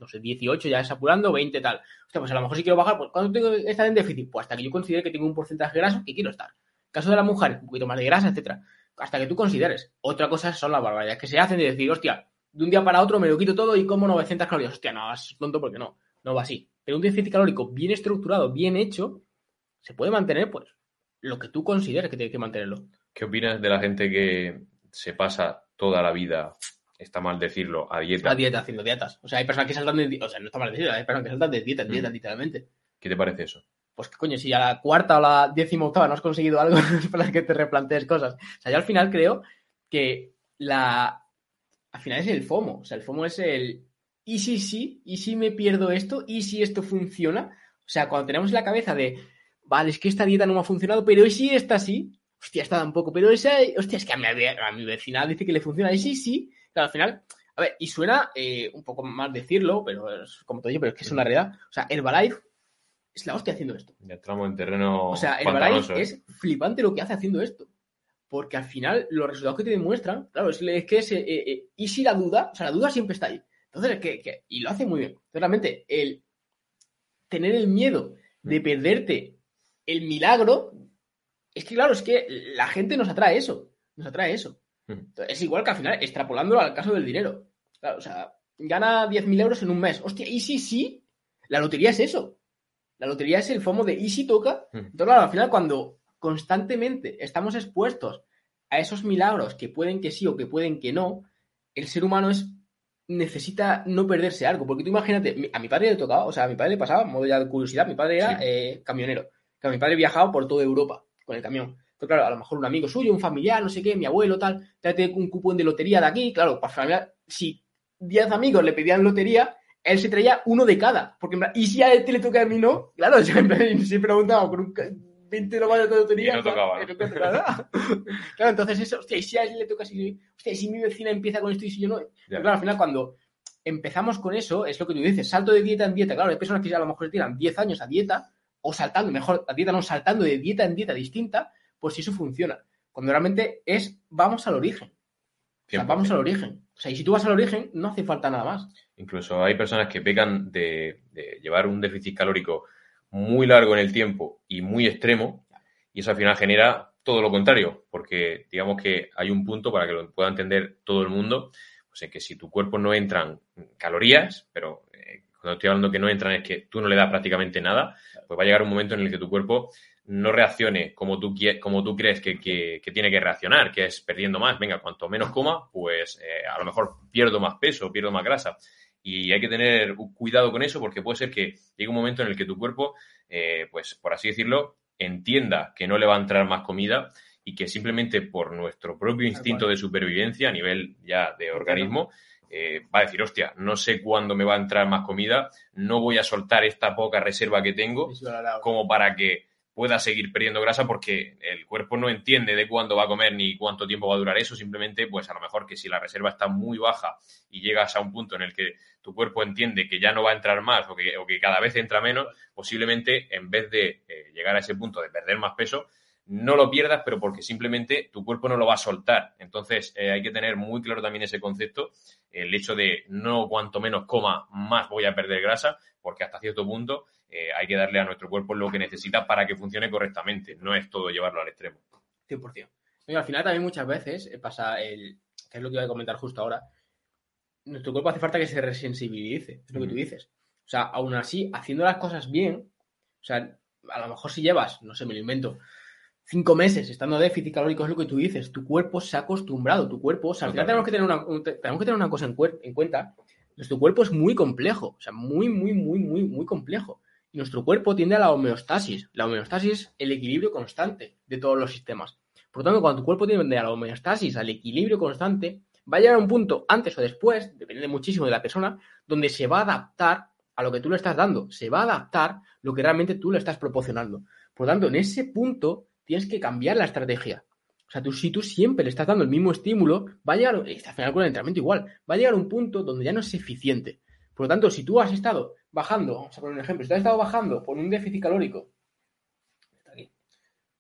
no sé, 18 ya es apurando, 20 tal. Hostia, pues a lo mejor si quiero bajar, pues ¿cuánto tengo que estar en déficit? Pues hasta que yo considere que tengo un porcentaje de grasa que quiero estar. caso de la mujer, un poquito más de grasa, etcétera. Hasta que tú consideres. Otra cosa son las barbaridades que se hacen de decir, hostia, de un día para otro me lo quito todo y como 900 calorías. Hostia, no, es tonto porque no. No va así. Pero un déficit calórico bien estructurado, bien hecho, se puede mantener, pues, lo que tú consideres que tienes que mantenerlo. ¿Qué opinas de la gente que se pasa toda la vida, está mal decirlo, a dieta? La dieta, haciendo dietas. O sea, hay personas que saltan de... O sea, no está mal decirlo, hay personas que saltan de dieta en dieta, Mm. literalmente. ¿Qué te parece eso? Pues coño, si a la cuarta o la décima octava no has conseguido algo para que te replantees cosas. O sea, yo al final creo que la... Al final es el FOMO. O sea, el FOMO es el... ¿Y si sí? ¿Y si me pierdo esto? ¿Y si esto funciona? O sea, cuando tenemos la cabeza de... Vale, es que esta dieta no me ha funcionado, pero ¿y si esta sí? Hostia, esta tampoco. Pero esa... Hostia, es que a mi, a mi vecina dice que le funciona. ¿Y sí, sí? Claro, al final... A ver, y suena eh, un poco más decirlo, pero es como te digo, pero es que es una realidad. O sea, Herbalife es la hostia haciendo esto. Ya entramos en terreno O sea, el Herbalife ¿eh? es flipante lo que hace haciendo esto. Porque al final los resultados que te demuestran, claro, es, es que es, eh, eh, y si la duda, o sea, la duda siempre está ahí. Entonces, es que, que- y lo hace muy bien. Entonces, realmente, el tener el miedo de perderte el milagro, es que, claro, es que la gente nos atrae eso. Nos atrae eso. Mm. Entonces, es igual que al final, extrapolándolo al caso del dinero. Claro, o sea, gana 10.000 euros en un mes. Hostia, ¿y si sí? La lotería es eso. La lotería es el FOMO de ¿y si toca? Mm. Entonces, claro, al final, cuando constantemente estamos expuestos a esos milagros que pueden que sí o que pueden que no, el ser humano es necesita no perderse algo. Porque tú imagínate, a mi padre le tocaba, o sea, a mi padre le pasaba, modo ya de curiosidad, mi padre era Sí. eh, camionero. Que mi padre viajaba por toda Europa con el camión. Entonces, claro, a lo mejor un amigo suyo, un familiar, no sé qué, mi abuelo, tal, tráete un cupón de lotería de aquí, claro, para familiar, si 10 amigos le pedían lotería, él se traía uno de cada. Porque, ¿y si a este le toca a mí no? Claro, yo en plan, si preguntaba con un ca- 20 nomás de lotería. Y no tocaba, y no tocaba claro, entonces eso, hostia, ¿y si a él le toca si, hostia, ¿y si mi vecina empieza con esto y si yo no? Ya. Pero claro, al final cuando empezamos con eso, es lo que tú dices, salto de dieta en dieta. Claro, hay personas que a lo mejor tiran 10 años a dieta, o saltando, mejor, a dieta no, saltando de dieta en dieta distinta, pues si eso funciona. Cuando realmente es, vamos al origen. O sea, 100%. vamos al origen. O sea, y si tú vas al origen, no hace falta nada más. Incluso hay personas que pecan de, llevar un déficit calórico muy largo en el tiempo y muy extremo, y eso al final genera todo lo contrario, porque digamos que hay un punto para que lo pueda entender todo el mundo, pues en que si tu cuerpo no entran calorías, pero eh, cuando estoy hablando que no entran es que tú no le das prácticamente nada, pues va a llegar un momento en el que tu cuerpo no reaccione como tú, como tú crees que, que- que tiene que reaccionar, que es perdiendo más. Venga, cuanto menos coma, pues eh, a lo mejor pierdo más peso, pierdo más grasa. Y hay que tener cuidado con eso porque puede ser que llegue un momento en el que tu cuerpo, eh, pues por así decirlo, entienda que no le va a entrar más comida y que simplemente por nuestro propio instinto de supervivencia a nivel ya de organismo, eh, va a decir, hostia, no sé cuándo me va a entrar más comida, no voy a soltar esta poca reserva que tengo como para que pueda seguir perdiendo grasa porque el cuerpo no entiende de cuándo va a comer ni cuánto tiempo va a durar eso, simplemente pues a lo mejor que si la reserva está muy baja y llegas a un punto en el que tu cuerpo entiende que ya no va a entrar más o que, cada vez entra menos, posiblemente en vez de eh, llegar a ese punto de perder más peso, no lo pierdas, pero porque simplemente tu cuerpo no lo va a soltar. Entonces eh, hay que tener muy claro también ese concepto, el hecho de no cuanto menos coma, más voy a perder grasa, porque hasta cierto punto eh, hay que darle a nuestro cuerpo lo que necesita para que funcione correctamente. No es todo llevarlo al extremo. 100%. Y al final también muchas veces eh, pasa el, que es lo que iba a comentar justo ahora, nuestro cuerpo hace falta que se resensibilice, es lo que tú dices. O sea, aún así, haciendo las cosas bien, o sea, a lo mejor si llevas, no sé, me lo invento, cinco meses estando déficit calórico, es lo que tú dices, tu cuerpo se ha acostumbrado, tu cuerpo, o sea, al final tenemos que tener una, un- te- tenemos que tener una cosa en cuenta, nuestro cuerpo es muy complejo, o sea, muy, muy, muy, muy, muy complejo. Nuestro cuerpo tiende a la homeostasis. La homeostasis el equilibrio constante de todos los sistemas. Por lo tanto, cuando tu cuerpo tiende a la homeostasis, al equilibrio constante, va a llegar a un punto, antes o después, depende muchísimo de la persona, donde se va a adaptar a lo que tú le estás dando. Se va a adaptar lo que realmente tú le estás proporcionando. Por lo tanto, en ese punto tienes que cambiar la estrategia. O sea, tú, si tú siempre le estás dando el mismo estímulo, va a llegar, al final con el entrenamiento igual, va a llegar a un punto donde ya no es eficiente. Por lo tanto, si tú has estado bajando, vamos a poner un ejemplo, si tú has estado bajando por un déficit calórico, está aquí.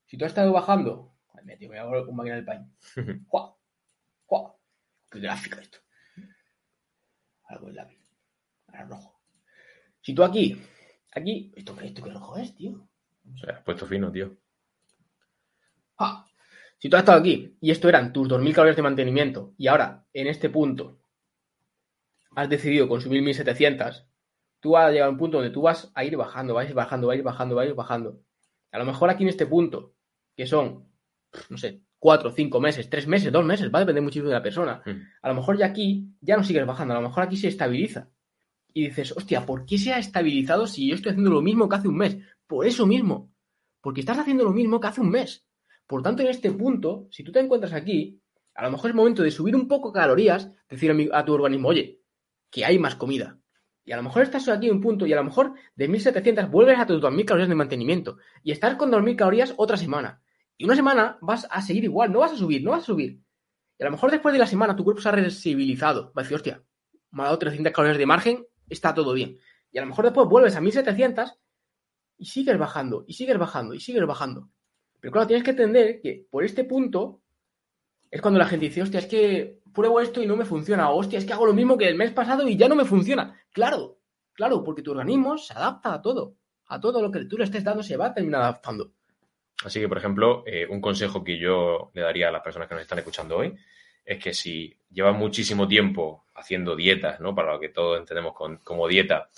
si tú has estado bajando, me hago un máquina del pain. ¡Jua! ¡Jua! ¡Qué gráfica esto! Ahora con el lápiz. Ahora rojo. Si tú aquí, aquí, ¿esto qué, esto qué rojo es, tío? O sea, has puesto fino, tío. ¡Ah! Si tú has estado aquí y esto eran tus 2.000 calorías de mantenimiento y ahora en este punto has decidido consumir 1.700, tú vas a llegar a un punto donde tú vas a ir bajando, ir bajando, ir bajando, ir bajando. A lo mejor aquí en este punto, que son, no sé, 4, 5 meses, 3 meses, 2 meses, va a depender muchísimo de la persona. Mm. A lo mejor ya aquí ya no sigues bajando, a lo mejor aquí se estabiliza. Y dices, hostia, ¿por qué se ha estabilizado si yo estoy haciendo lo mismo que hace un mes? Por eso mismo. Porque estás haciendo lo mismo que hace un mes. Por tanto, en este punto, si tú te encuentras aquí, a lo mejor es momento de subir un poco calorías, decir a, mi- a tu organismo, oye, que hay más comida. Y a lo mejor estás aquí un punto y a lo mejor de 1700 vuelves a tus 2000 calorías de mantenimiento y estás con 2000 calorías otra semana. Y una semana vas a seguir igual, no vas a subir, no vas a subir. Y a lo mejor después de la semana tu cuerpo se ha resensibilizado. Va a decir, hostia, me ha dado 300 calorías de margen, está todo bien. Y a lo mejor después vuelves a 1700 y sigues bajando, y sigues bajando, y sigues bajando. Pero claro, tienes que entender que por este punto es cuando la gente dice, hostia, es que pruebo esto y no me funciona. Hostia, es que hago lo mismo que el mes pasado y ya no me funciona. Claro, claro, porque tu organismo se adapta a todo. A todo lo que tú le estés dando se va a terminar adaptando. Así que, por ejemplo, eh, un consejo que yo le daría a las personas que nos están escuchando hoy es que si llevas muchísimo tiempo haciendo dietas, ¿no? Para lo que todos entendemos con- como dieta,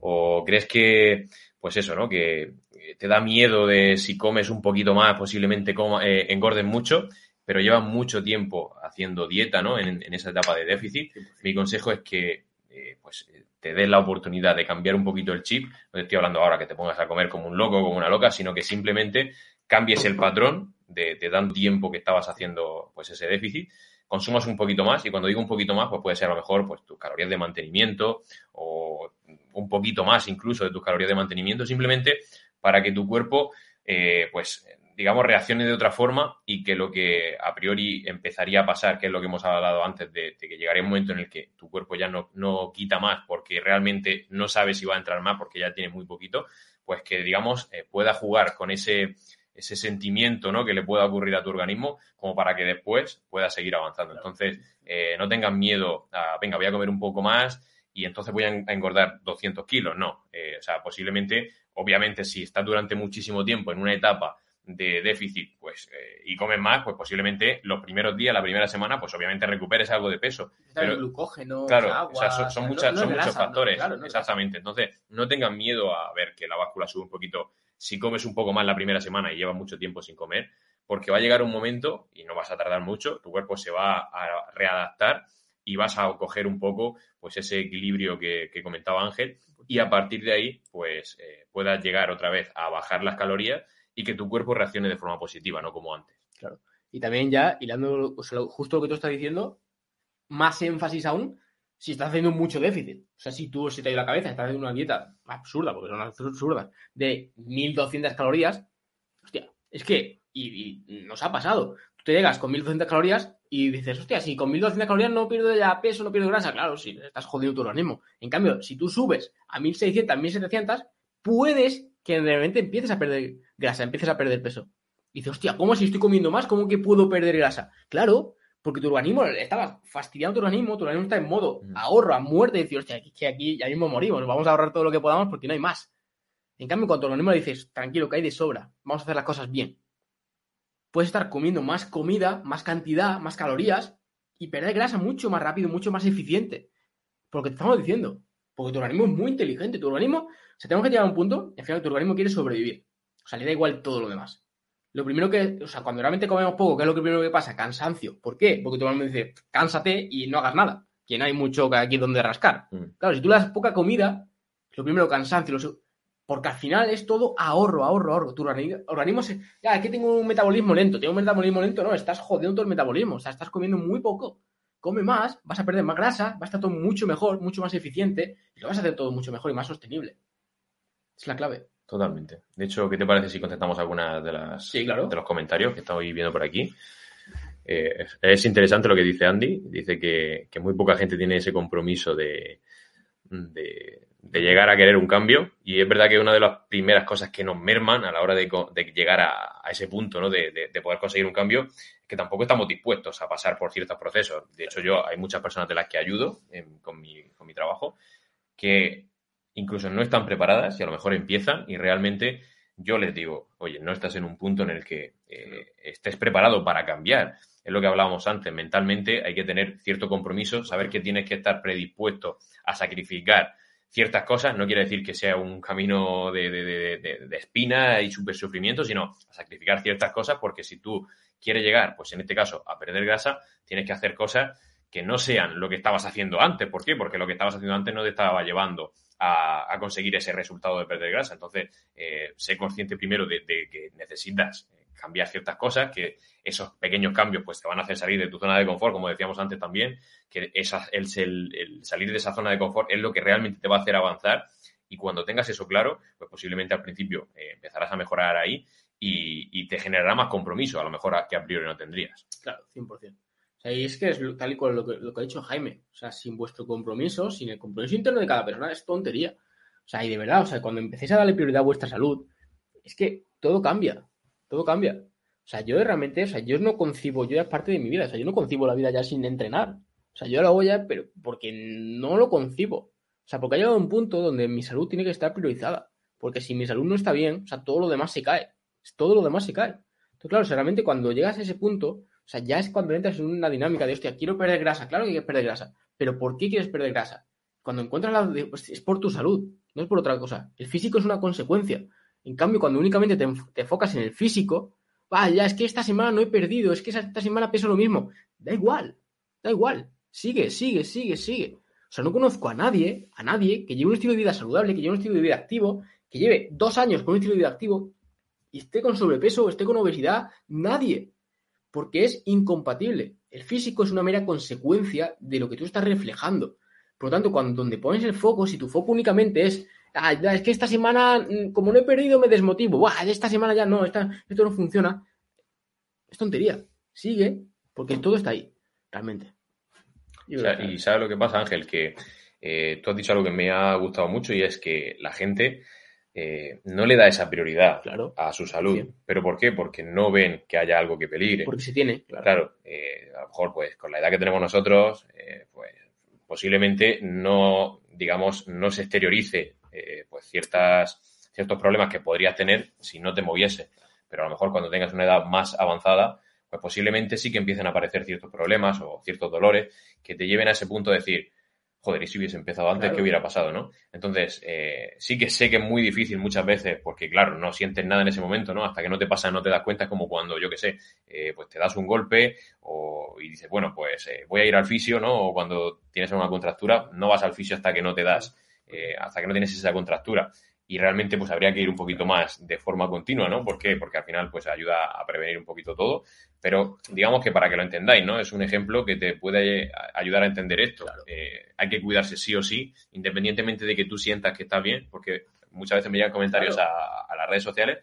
o crees que, pues eso, ¿no? Que te da miedo de si comes un poquito más, posiblemente coma- eh, engordes mucho, pero llevas mucho tiempo haciendo dieta, ¿no? En, en esa etapa de déficit, mi consejo es que eh, pues eh, te des la oportunidad de cambiar un poquito el chip. No te estoy hablando ahora que te pongas a comer como un loco o como una loca, sino que simplemente cambies el patrón de, de tanto tiempo que estabas haciendo pues ese déficit, consumas un poquito más y cuando digo un poquito más, pues puede ser a lo mejor pues tus calorías de mantenimiento o un poquito más incluso de tus calorías de mantenimiento, simplemente para que tu cuerpo eh, pues digamos reaccione de otra forma y que lo que a priori empezaría a pasar, que es lo que hemos hablado antes de, de que llegaría un momento en el que tu cuerpo ya no, no quita más porque realmente no sabe si va a entrar más porque ya tiene muy poquito, pues que digamos eh, pueda jugar con ese ese sentimiento ¿no? que le pueda ocurrir a tu organismo como para que después pueda seguir avanzando. Entonces, eh, no tengas miedo a, venga, voy a comer un poco más y entonces voy a engordar 200 kilos. No, Eh, o sea, posiblemente, obviamente, si estás durante muchísimo tiempo en una etapa de déficit pues eh, y comes más, pues posiblemente los primeros días, la primera semana, pues obviamente recuperes algo de peso. El Pero- glucógeno, Claro, agua, o sea, son, son no- muchas- no son muchos no, factores. claro, exactamente. Entonces, no tengan miedo a ver que la báscula sube un poquito si comes un poco más la primera semana y llevas mucho tiempo sin comer, porque va a llegar un momento, y no vas a tardar mucho, tu cuerpo se va a readaptar y vas a coger un poco pues ese equilibrio que, que comentaba Ángel y a partir de ahí pues eh, puedas llegar otra vez a bajar las calorías y que tu cuerpo reaccione de forma positiva, no como antes. Y también ya, hilando o justo lo que tú estás diciendo, más énfasis aún si estás haciendo mucho déficit. O sea, si tú se te ha ido la cabeza, estás haciendo una dieta absurda, porque son absurdas, de 1200 calorías, hostia, es que, y, nos ha pasado, tú te llegas con 1200 calorías y dices, hostia, si con 1200 calorías no pierdo ya peso, no pierdo grasa, claro, si estás jodido tu organismo. En cambio, si tú subes a 1600, 1700, puedes que de repente empieces a perder grasa, empieces a perder peso. Y dices, hostia, ¿cómo si estoy comiendo más? ¿Cómo que puedo perder grasa? Claro, porque tu organismo, estaba fastidiando tu organismo, tu organismo está en modo ahorro, a muerte, y dices, hostia, aquí- que aquí ya mismo morimos, vamos a ahorrar todo lo que podamos porque no hay más. En cambio, cuando tu organismo le dices, tranquilo, que hay de sobra, vamos a hacer las cosas bien, puedes estar comiendo más comida, más cantidad, más calorías y perder grasa mucho más rápido, mucho más eficiente. Porque te estamos diciendo, porque tu organismo es muy inteligente, tu organismo, o sea, tenemos que llegar a un punto, al final tu organismo quiere sobrevivir. O sea, le da igual todo lo demás. lo primero que, o sea, cuando realmente comemos poco, ¿qué es lo primero que pasa? Cansancio. ¿Por qué? Porque el mundo dice, cánsate y no hagas nada. Que no hay mucho que aquí donde rascar. Mm. Claro, si tú le das poca comida, lo primero cansancio, lo porque al final es todo ahorro, ahorro, ahorro. Tu organi- organismo se, ya, aquí tengo un metabolismo lento, tengo un metabolismo lento, no, estás jodiendo todo el metabolismo, o sea, estás comiendo muy poco. Come más, vas a perder más grasa, va a estar todo mucho mejor, mucho más eficiente y lo vas a hacer todo mucho mejor y más sostenible. Es la clave. Totalmente. De hecho, ¿qué te parece si contestamos algunas de las Sí, claro. de los comentarios que estamos viendo por aquí? Eh, es, es interesante lo que dice Andy. Dice que, que muy poca gente tiene ese compromiso de, de, de llegar a querer un cambio. Y es verdad que una de las primeras cosas que nos merman a la hora de, llegar a, a ese punto, ¿no? De, de- de poder conseguir un cambio, que tampoco estamos dispuestos a pasar por ciertos procesos. De hecho, yo hay muchas personas de las que ayudo en- con, mi, con mi trabajo que incluso no están preparadas y a lo mejor empiezan y realmente yo les digo, oye, no estás en un punto en el que eh, estés preparado para cambiar. Es lo que hablábamos antes, mentalmente hay que tener cierto compromiso, saber que tienes que estar predispuesto a sacrificar ciertas cosas, no quiere decir que sea un camino de, de, de, de, de espina y super sufrimiento, sino a sacrificar ciertas cosas porque si tú quieres llegar, pues en este caso, a perder grasa, tienes que hacer cosas que no sean lo que estabas haciendo antes. ¿Por qué? Porque lo que estabas haciendo antes no te estaba llevando a, conseguir ese resultado de perder grasa. Entonces, eh, sé consciente primero de, que necesitas cambiar ciertas cosas, que esos pequeños cambios pues te van a hacer salir de tu zona de confort, como decíamos antes también, que esa, el, el- el salir de esa zona de confort es lo que realmente te va a hacer avanzar y cuando tengas eso claro, pues posiblemente al principio eh, empezarás a mejorar ahí y, te generará más compromiso, a lo mejor a- que a priori no tendrías. Claro, 100%. O sea, y es que es tal y cual lo que, lo que ha dicho Jaime. O sea, sin vuestro compromiso, sin el compromiso interno de cada persona, es tontería. O sea, y de verdad, o sea, cuando empecéis a darle prioridad a vuestra salud, es que todo cambia. Todo cambia. O sea, yo realmente, o sea, yo no concibo, yo ya es parte de mi vida. O sea, yo no concibo la vida ya sin entrenar. O sea, yo lo hago ya, pero porque no lo concibo. O sea, porque ha llegado un punto donde mi salud tiene que estar priorizada. Porque si mi salud no está bien, o sea, todo lo demás se cae. Todo lo demás se cae. Entonces, claro, o realmente cuando llegas a ese punto, o sea, ya es cuando entras en una dinámica de, hostia, quiero perder grasa. Claro que quieres perder grasa. Pero ¿por qué quieres perder grasa? Cuando encuentras la... es por tu salud, no es por otra cosa. El físico es una consecuencia. En cambio, cuando únicamente te, enf- te enfocas en el físico, va, ya es que esta semana no he perdido, es que esta semana peso lo mismo. Da igual, da igual. Sigue, sigue, sigue, sigue. O sea, no conozco a nadie, a nadie que lleve un estilo de vida saludable, que lleve un estilo de vida activo, que lleve dos años con un estilo de vida activo y esté con sobrepeso o esté con obesidad. Nadie. Porque es incompatible. El físico es una mera consecuencia de lo que tú estás reflejando. Por lo tanto, cuando donde pones el foco, si tu foco únicamente es, ah, es que esta semana, mm, como no he perdido, me desmotivo. Buah, esta semana ya no, esta- esto no funciona. Es tontería. Sigue, porque todo está ahí, realmente. O sea, y sabes lo que pasa, Ángel, que eh, tú has dicho algo que me ha gustado mucho y es que la gente eh, no le da esa prioridad Claro. a su salud. ¿Pero por qué? Porque no ven que haya algo que peligre. Porque se tiene, claro. Claro, eh, a lo mejor pues con la edad que tenemos nosotros, eh, pues posiblemente no, digamos, no se exteriorice pues ciertas, ciertos problemas que podrías tener si no te moviese. Pero a lo mejor cuando tengas una edad más avanzada, pues posiblemente sí que empiecen a aparecer ciertos problemas o ciertos dolores que te lleven a ese punto de decir, joder, y si hubiese empezado antes, Claro. ¿qué hubiera pasado, no? Entonces, eh, sí que sé que es muy difícil muchas veces, porque claro, no sientes nada en ese momento, ¿no? Hasta que no te pasa, no te das cuenta, es como cuando, yo qué sé, eh, pues te das un golpe o, y dices, bueno, pues eh, voy a ir al fisio, ¿no? O cuando tienes una contractura, no vas al fisio hasta que no te das, eh, hasta que no tienes esa contractura. Y realmente, pues habría que ir un poquito más de forma continua, ¿no? ¿Por qué? Porque al final, pues ayuda a prevenir un poquito todo. Pero digamos que para que lo entendáis, ¿no? Es un ejemplo que te puede a- ayudar a entender esto. Eh, hay que cuidarse sí o sí, independientemente de que tú sientas que estás bien, porque muchas veces me llegan comentarios a, a las redes sociales,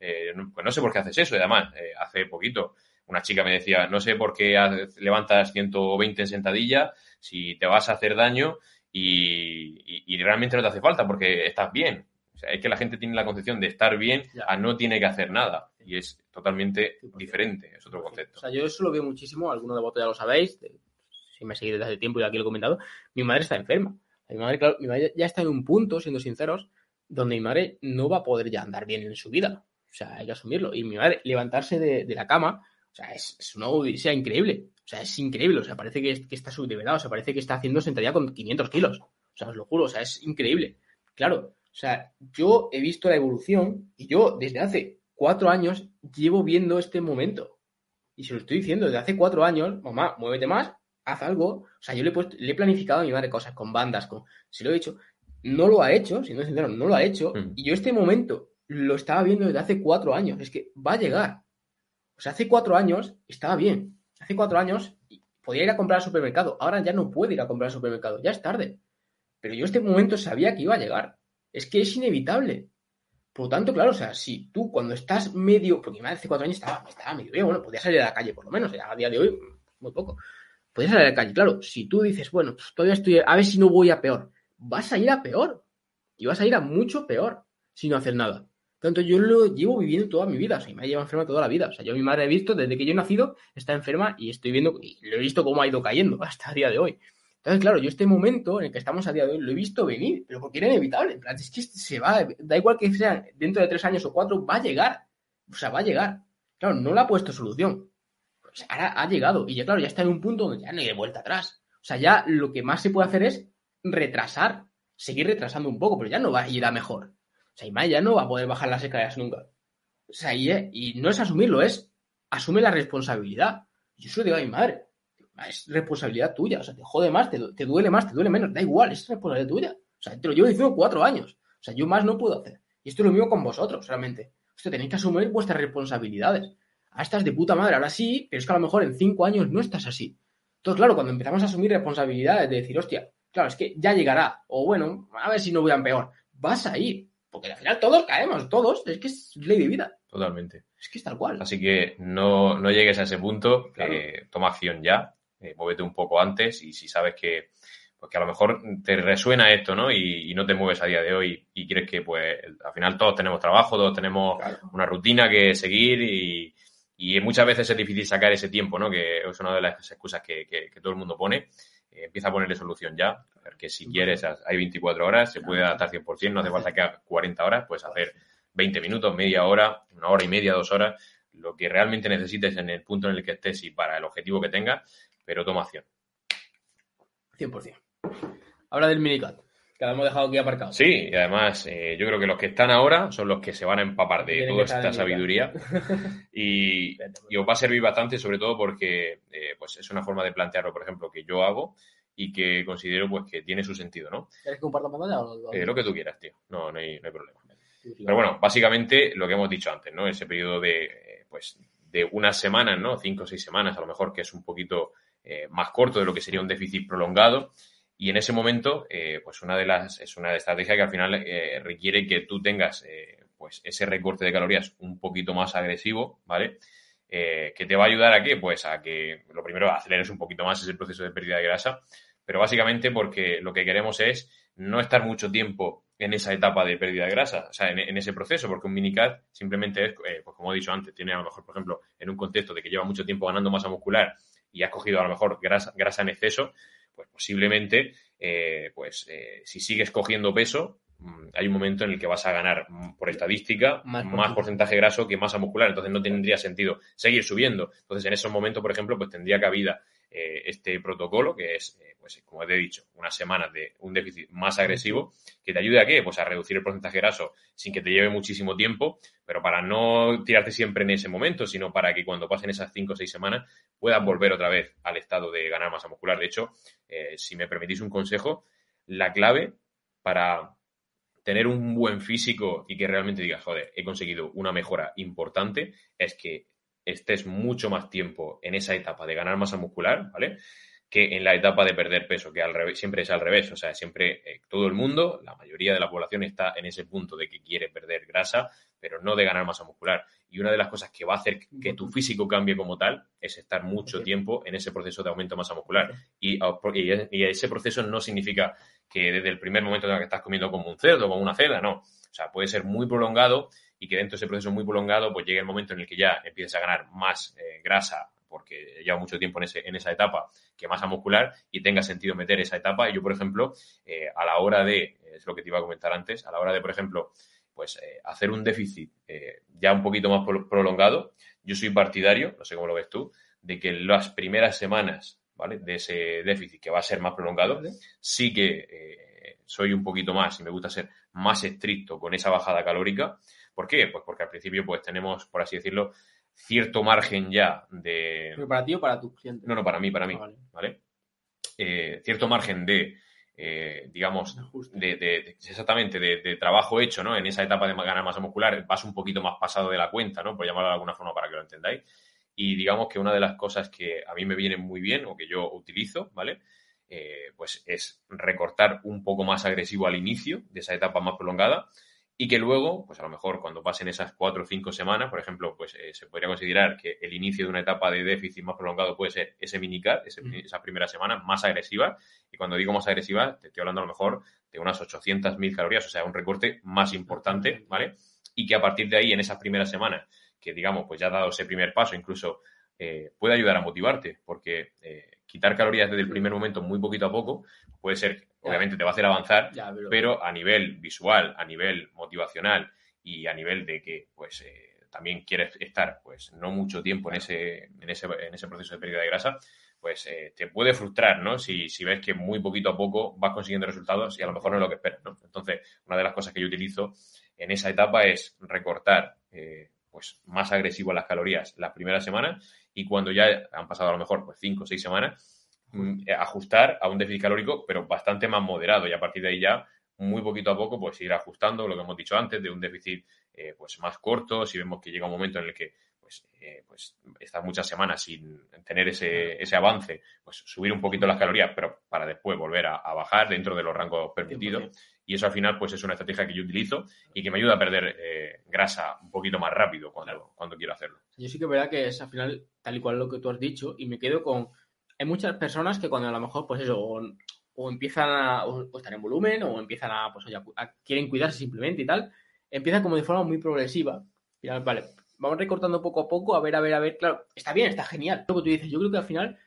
eh, no- pues no sé por qué haces eso. Y además, eh, hace poquito una chica me decía, no sé por qué levantas 120 en sentadilla si te vas a hacer daño y, y- y realmente no te hace falta porque estás bien. O sea, es que la gente tiene la concepción de estar bien Ya. a no tiene que hacer nada. Y es totalmente 100%. diferente, es otro concepto. O sea, yo eso lo veo muchísimo, algunos de vosotros ya lo sabéis, de- si me seguís desde hace tiempo y aquí lo he comentado, mi madre está enferma. Mi madre, claro, mi madre ya está en un punto, siendo sinceros, donde mi madre no va a poder ya andar bien en su vida. O sea, hay que asumirlo. Y mi madre levantarse de, de la cama, o sea, es, es una odisea increíble. O sea, es increíble. O sea, parece que, es- que está sub de verdad. O sea, parece que está haciendo sentadilla con 500 kilos. O sea, os lo juro. O sea, es increíble. Claro. O sea, yo he visto la evolución y yo desde hace cuatro años llevo viendo este momento. Y se lo estoy diciendo desde hace cuatro años, mamá, muévete más, haz algo. O sea, yo le he, puesto- le he planificado a mi madre cosas con bandas, con... Se lo he dicho. No lo ha hecho, siendo sincero, no lo ha hecho. Mm. Y yo este momento lo estaba viendo desde hace cuatro años. Es que va a llegar. O sea, hace cuatro años estaba bien. Hace cuatro años podía ir a comprar al supermercado. Ahora ya no puede ir a comprar al supermercado. Ya es tarde. Pero yo este momento sabía que iba a llegar. Es que es inevitable. Por lo tanto, claro, o sea, si tú cuando estás medio, porque mi madre hace cuatro años estaba, estaba medio bien, bueno, podía salir a la calle por lo menos, ya a día de hoy, muy poco. Podías salir a la calle, claro, si tú dices, bueno, pues todavía estoy, a ver si no voy a peor, vas a ir a peor. Y vas a ir a mucho peor si no haces nada. Tanto yo lo llevo viviendo toda mi vida, o sea, me lleva enferma toda la vida. O sea, yo a mi madre he visto desde que yo he nacido, está enferma y estoy viendo, y lo he visto cómo ha ido cayendo hasta el día de hoy. Entonces, claro, yo este momento en el que estamos a día de hoy lo he visto venir, pero porque era inevitable. En plan, es que se va, da igual que sea dentro de tres años o cuatro, va a llegar. O sea, va a llegar. Claro, no le ha puesto solución. Ahora ha llegado y ya, claro, ya está en un punto donde ya no hay vuelta atrás. O sea, ya lo que más se puede hacer es retrasar, seguir retrasando un poco, pero ya no va a ir a mejor. O sea, Imai ya no va a poder bajar las escaleras nunca. O sea, y, y no es asumirlo, es asume la responsabilidad. Yo se lo digo a mi madre es responsabilidad tuya. O sea, te jode más, te, te, duele más, te duele menos. Da igual, es responsabilidad tuya. O sea, te lo llevo diciendo cuatro años. O sea, yo más no puedo hacer. Y esto es lo mismo con vosotros, realmente. Usted tenéis que asumir vuestras responsabilidades. Ahora estás de puta madre, ahora sí, pero es que a lo mejor en cinco años no estás así. Entonces, claro, cuando empezamos a asumir responsabilidades de decir, hostia, claro, es que ya llegará. O bueno, a ver si no voy a peor. Vas a ir. Porque al final todos caemos, todos. Es que es ley de vida. Totalmente. Es que es tal cual. Así que no, no llegues a ese punto. Claro. Eh, toma acción ya. Eh, muévete un poco antes y si sabes que, pues que a lo mejor te resuena esto, ¿no? Y, y, no te mueves a día de hoy y quieres que, pues, al final todos tenemos trabajo, todos tenemos Claro. una rutina que seguir y, y muchas veces es difícil sacar ese tiempo, ¿no? Que es una de las excusas que, que, que todo el mundo pone. Eh, empieza a ponerle solución ya, porque si quieres hay 24 horas, se puede adaptar 100%, no hace falta que hagas 40 horas, puedes hacer 20 minutos, media hora, una hora y media, dos horas, lo que realmente necesites en el punto en el que estés y para el objetivo que tengas, pero toma acción. 100%. Habla del minicat, que lo hemos dejado aquí aparcado. Sí, y además eh, yo creo que los que están ahora son los que se van a empapar de Tienen toda esta sabiduría y, y os va a servir bastante, sobre todo porque eh, pues es una forma de plantearlo, por ejemplo, que yo hago y que considero pues que tiene su sentido, ¿no? ¿Quieres que comparta pantalla o lo- Eh, lo que tú quieras, tío. No, no hay, no hay problema. Pero bueno, básicamente lo que hemos dicho antes, ¿no? Ese periodo de, pues, de unas semanas, ¿no? Cinco o seis semanas, a lo mejor, que es un poquito eh, más corto de lo que sería un déficit prolongado. Y en ese momento, eh, pues una de las, es una estrategia que al final eh, requiere que tú tengas, pues, ese recorte de calorías un poquito más agresivo, ¿vale? Que te va a ayudar a qué? Pues a que, lo primero, aceleres un poquito más ese proceso de pérdida de grasa, pero básicamente porque lo que queremos es no estar mucho tiempo en esa etapa de pérdida de grasa, o sea, en, ese proceso, porque un minicat simplemente es, pues como he dicho antes, tiene a lo mejor, por ejemplo, en un contexto de que lleva mucho tiempo ganando masa muscular y has cogido a lo mejor grasa, grasa en exceso, pues posiblemente, eh, pues eh, si sigues cogiendo peso, mm, hay un momento en el que vas a ganar, mm, por estadística, Más porcentaje graso que masa muscular, entonces no tendría sentido seguir subiendo. Entonces, en esos momentos, por ejemplo, pues tendría cabida eh, este protocolo, que es, eh, pues como te he dicho, unas semanas de un déficit más agresivo, que te ayude a qué? Pues a reducir el porcentaje graso sin que te lleve muchísimo tiempo, pero para no tirarte siempre en ese momento, sino para que cuando pasen esas cinco o seis semanas puedas volver otra vez al estado de ganar masa muscular. De hecho, eh, si me permitís un consejo, la clave para tener un buen físico y que realmente digas, joder, he conseguido una mejora importante, es que estés mucho más tiempo en esa etapa de ganar masa muscular, ¿vale? Que en la etapa de perder peso, que al revés, siempre es al revés. O sea, siempre eh, todo el mundo, la mayoría de la población está en ese punto de que quiere perder grasa, pero no de ganar masa muscular. Y una de las cosas que va a hacer que tu físico cambie como tal es estar mucho tiempo en ese proceso de aumento de masa muscular. Y, ese proceso no significa que desde el primer momento en el que estás comiendo como un cerdo, como una cerda, no. O sea, puede ser muy prolongado y que dentro de ese proceso muy prolongado, pues llegue el momento en el que ya empieces a ganar más eh, grasa, porque lleva mucho tiempo en, ese, en esa etapa, que masa muscular, y tenga sentido meter esa etapa. Y yo, por ejemplo, eh, a la hora de, es lo que te iba a comentar antes, a la hora de, por ejemplo, pues eh, hacer un déficit eh, ya un poquito más pro- prolongado, yo soy partidario, no sé cómo lo ves tú, de que las primeras semanas, ¿vale? De ese déficit que va a ser más prolongado, sí que soy un poquito más y me gusta ser más estricto con esa bajada calórica. ¿Por qué? Pues porque al principio pues tenemos, por así decirlo, cierto margen ya de... ¿Pero para ti o para tu cliente? No, no, para mí, para mí, Ah, vale. ¿vale? Eh, cierto margen de, eh, digamos, de, de- de- exactamente, de, trabajo hecho, ¿no? En esa etapa de ganar masa muscular vas un poquito más pasado de la cuenta, ¿no? Por llamarlo de alguna forma para que lo entendáis. Y digamos que una de las cosas que a mí me viene muy bien o que yo utilizo, ¿vale? Eh, pues es recortar un poco más agresivo al inicio de esa etapa más prolongada y que luego, pues a lo mejor cuando pasen esas cuatro o cinco semanas, por ejemplo, pues eh, se podría considerar que el inicio de una etapa de déficit más prolongado puede ser ese minicat, ese, Mm. esa primera semana más agresiva. Y cuando digo más agresiva, te estoy hablando a lo mejor de unas 800.000 calorías, o sea, un recorte más importante, ¿vale? Y que a partir de ahí, en esas primeras semanas, que digamos, pues ya ha dado ese primer paso, incluso eh, puede ayudar a motivarte, porque eh, quitar calorías desde el primer momento muy poquito a poco puede ser. Obviamente te va a hacer avanzar, Ya, pero, pero a nivel visual, a nivel motivacional y a nivel de que pues eh, también quieres estar pues no mucho tiempo en ese, en ese, en ese proceso de pérdida de grasa, pues eh, te puede frustrar, ¿no? Si, si ves que muy poquito a poco vas consiguiendo resultados y a lo mejor no es lo que esperas, ¿no? Entonces, una de las cosas que yo utilizo en esa etapa es recortar eh, pues más agresivo las calorías las primeras semanas y cuando ya han pasado a lo mejor pues cinco o seis semanas, ajustar a un déficit calórico, pero bastante más moderado y a partir de ahí ya muy poquito a poco pues ir ajustando lo que hemos dicho antes de un déficit eh, pues más corto, si vemos que llega un momento en el que pues, eh, pues muchas semanas sin tener ese, ese avance, pues subir un poquito las calorías, pero para después volver a, a bajar dentro de los rangos permitidos. 100%. Y eso al final pues es una estrategia que yo utilizo y que me ayuda a perder eh, grasa un poquito más rápido cuando, cuando quiero hacerlo. Yo sí que es verdad que es al final tal y cual lo que tú has dicho y me quedo con... Hay muchas personas que cuando a lo mejor, pues eso, o, o empiezan a o, o están en volumen o empiezan a, pues oye, a quieren cuidarse simplemente y tal, empiezan como de forma muy progresiva. Final, vale, vamos recortando poco a poco, a ver, a ver, a ver, claro, está bien, está genial. Lo que tú dices, yo creo que al final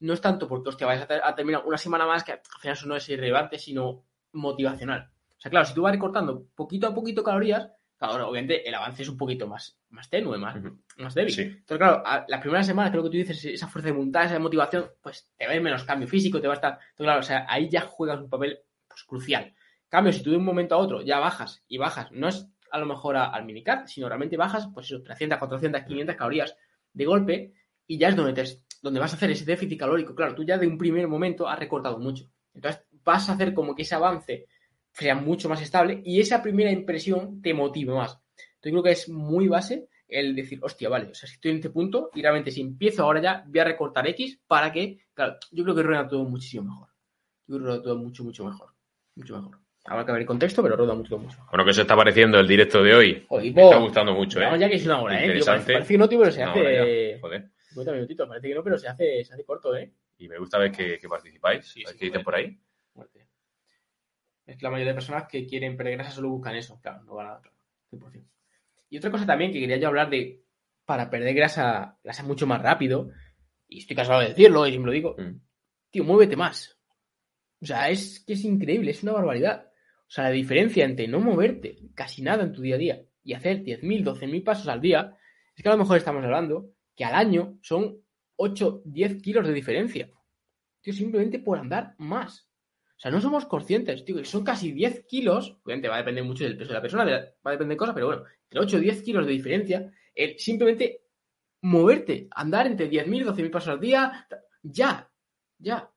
no es tanto porque, hostia, vais a, ter- a terminar una semana más, que al final eso no es irrelevante, sino motivacional. O sea, claro, si tú vas recortando poquito a poquito calorías, claro, obviamente el avance es un poquito más, más tenue, más, más débil. Sí. Entonces, claro, a- la primera semana, creo que tú dices, esa fuerza de voluntad, esa motivación, pues te va a ir menos cambio físico, te va a estar. Entonces, claro, o sea, ahí ya juegas un papel pues, crucial. Cambio, si tú de un momento a otro ya bajas y bajas, no es a lo mejor a- al minicat, sino realmente bajas, pues eso, 300, 400, 500 calorías de golpe y ya es donde, te, donde vas a hacer ese déficit calórico. Claro, tú ya de un primer momento has recortado mucho. Entonces, vas a hacer como que ese avance sea mucho más estable y esa primera impresión te motive más. Yo creo que es muy base el decir, hostia, vale, o sea, si estoy en este punto y realmente si empiezo ahora ya, voy a recortar X para que, claro, yo creo que rueda todo muchísimo mejor. Yo creo que rueda todo mucho, mucho mejor. Mucho mejor. Habrá que ver el contexto, pero rueda mucho, mucho mejor. Bueno, ¿qué os está pareciendo el directo de hoy? Joder, Me está gustando mucho, ¿eh? ya que es una hora, ¿eh? Tío, parece, parece que no, tío, pero se hace ya. Joder. 50 minutitos, parece que no, pero se hace, se hace corto, ¿eh? Y me gusta ver que, que participáis. Sí, sí, ¿Qué dicen por ahí? Muerte. Es que la mayoría de personas que quieren perder grasa solo buscan eso. Claro, no van a otra. 100%. Y otra cosa también que quería yo hablar de para perder grasa, grasa mucho más rápido, y estoy cansado de decirlo y siempre lo digo, Mm. tío, muévete más. O sea, es que es increíble, es una barbaridad. O sea, la diferencia entre no moverte casi nada en tu día a día y hacer 10.000, 12.000 pasos al día, es que a lo mejor estamos hablando que al año son 8, 10 kilos de diferencia. Tío, simplemente por andar más. O sea, no somos conscientes, tío, que son casi 10 kilos. Obviamente va a depender mucho del peso de la persona, va a depender de cosas, pero bueno, entre 8 o 10 kilos de diferencia, el simplemente moverte, andar entre 10.000 y 12.000 pasos al día, ya, ya.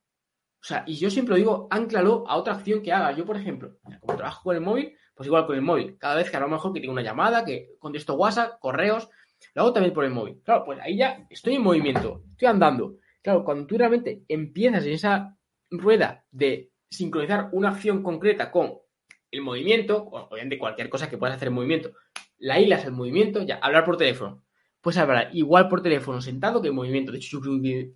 O sea, y yo siempre lo digo, anclalo a otra acción que haga. Yo, por ejemplo, como trabajo con el móvil, pues igual con el móvil. Cada vez que a lo mejor que tengo una llamada, que contesto WhatsApp, correos, lo hago también por el móvil. Claro, pues ahí ya estoy en movimiento, estoy andando. Claro, cuando tú realmente empiezas en esa rueda de sincronizar una acción concreta con el movimiento, o obviamente cualquier cosa que puedas hacer en movimiento, la hilas el movimiento, ya, hablar por teléfono. Pues hablar igual por teléfono sentado que en movimiento. De hecho, yo creo que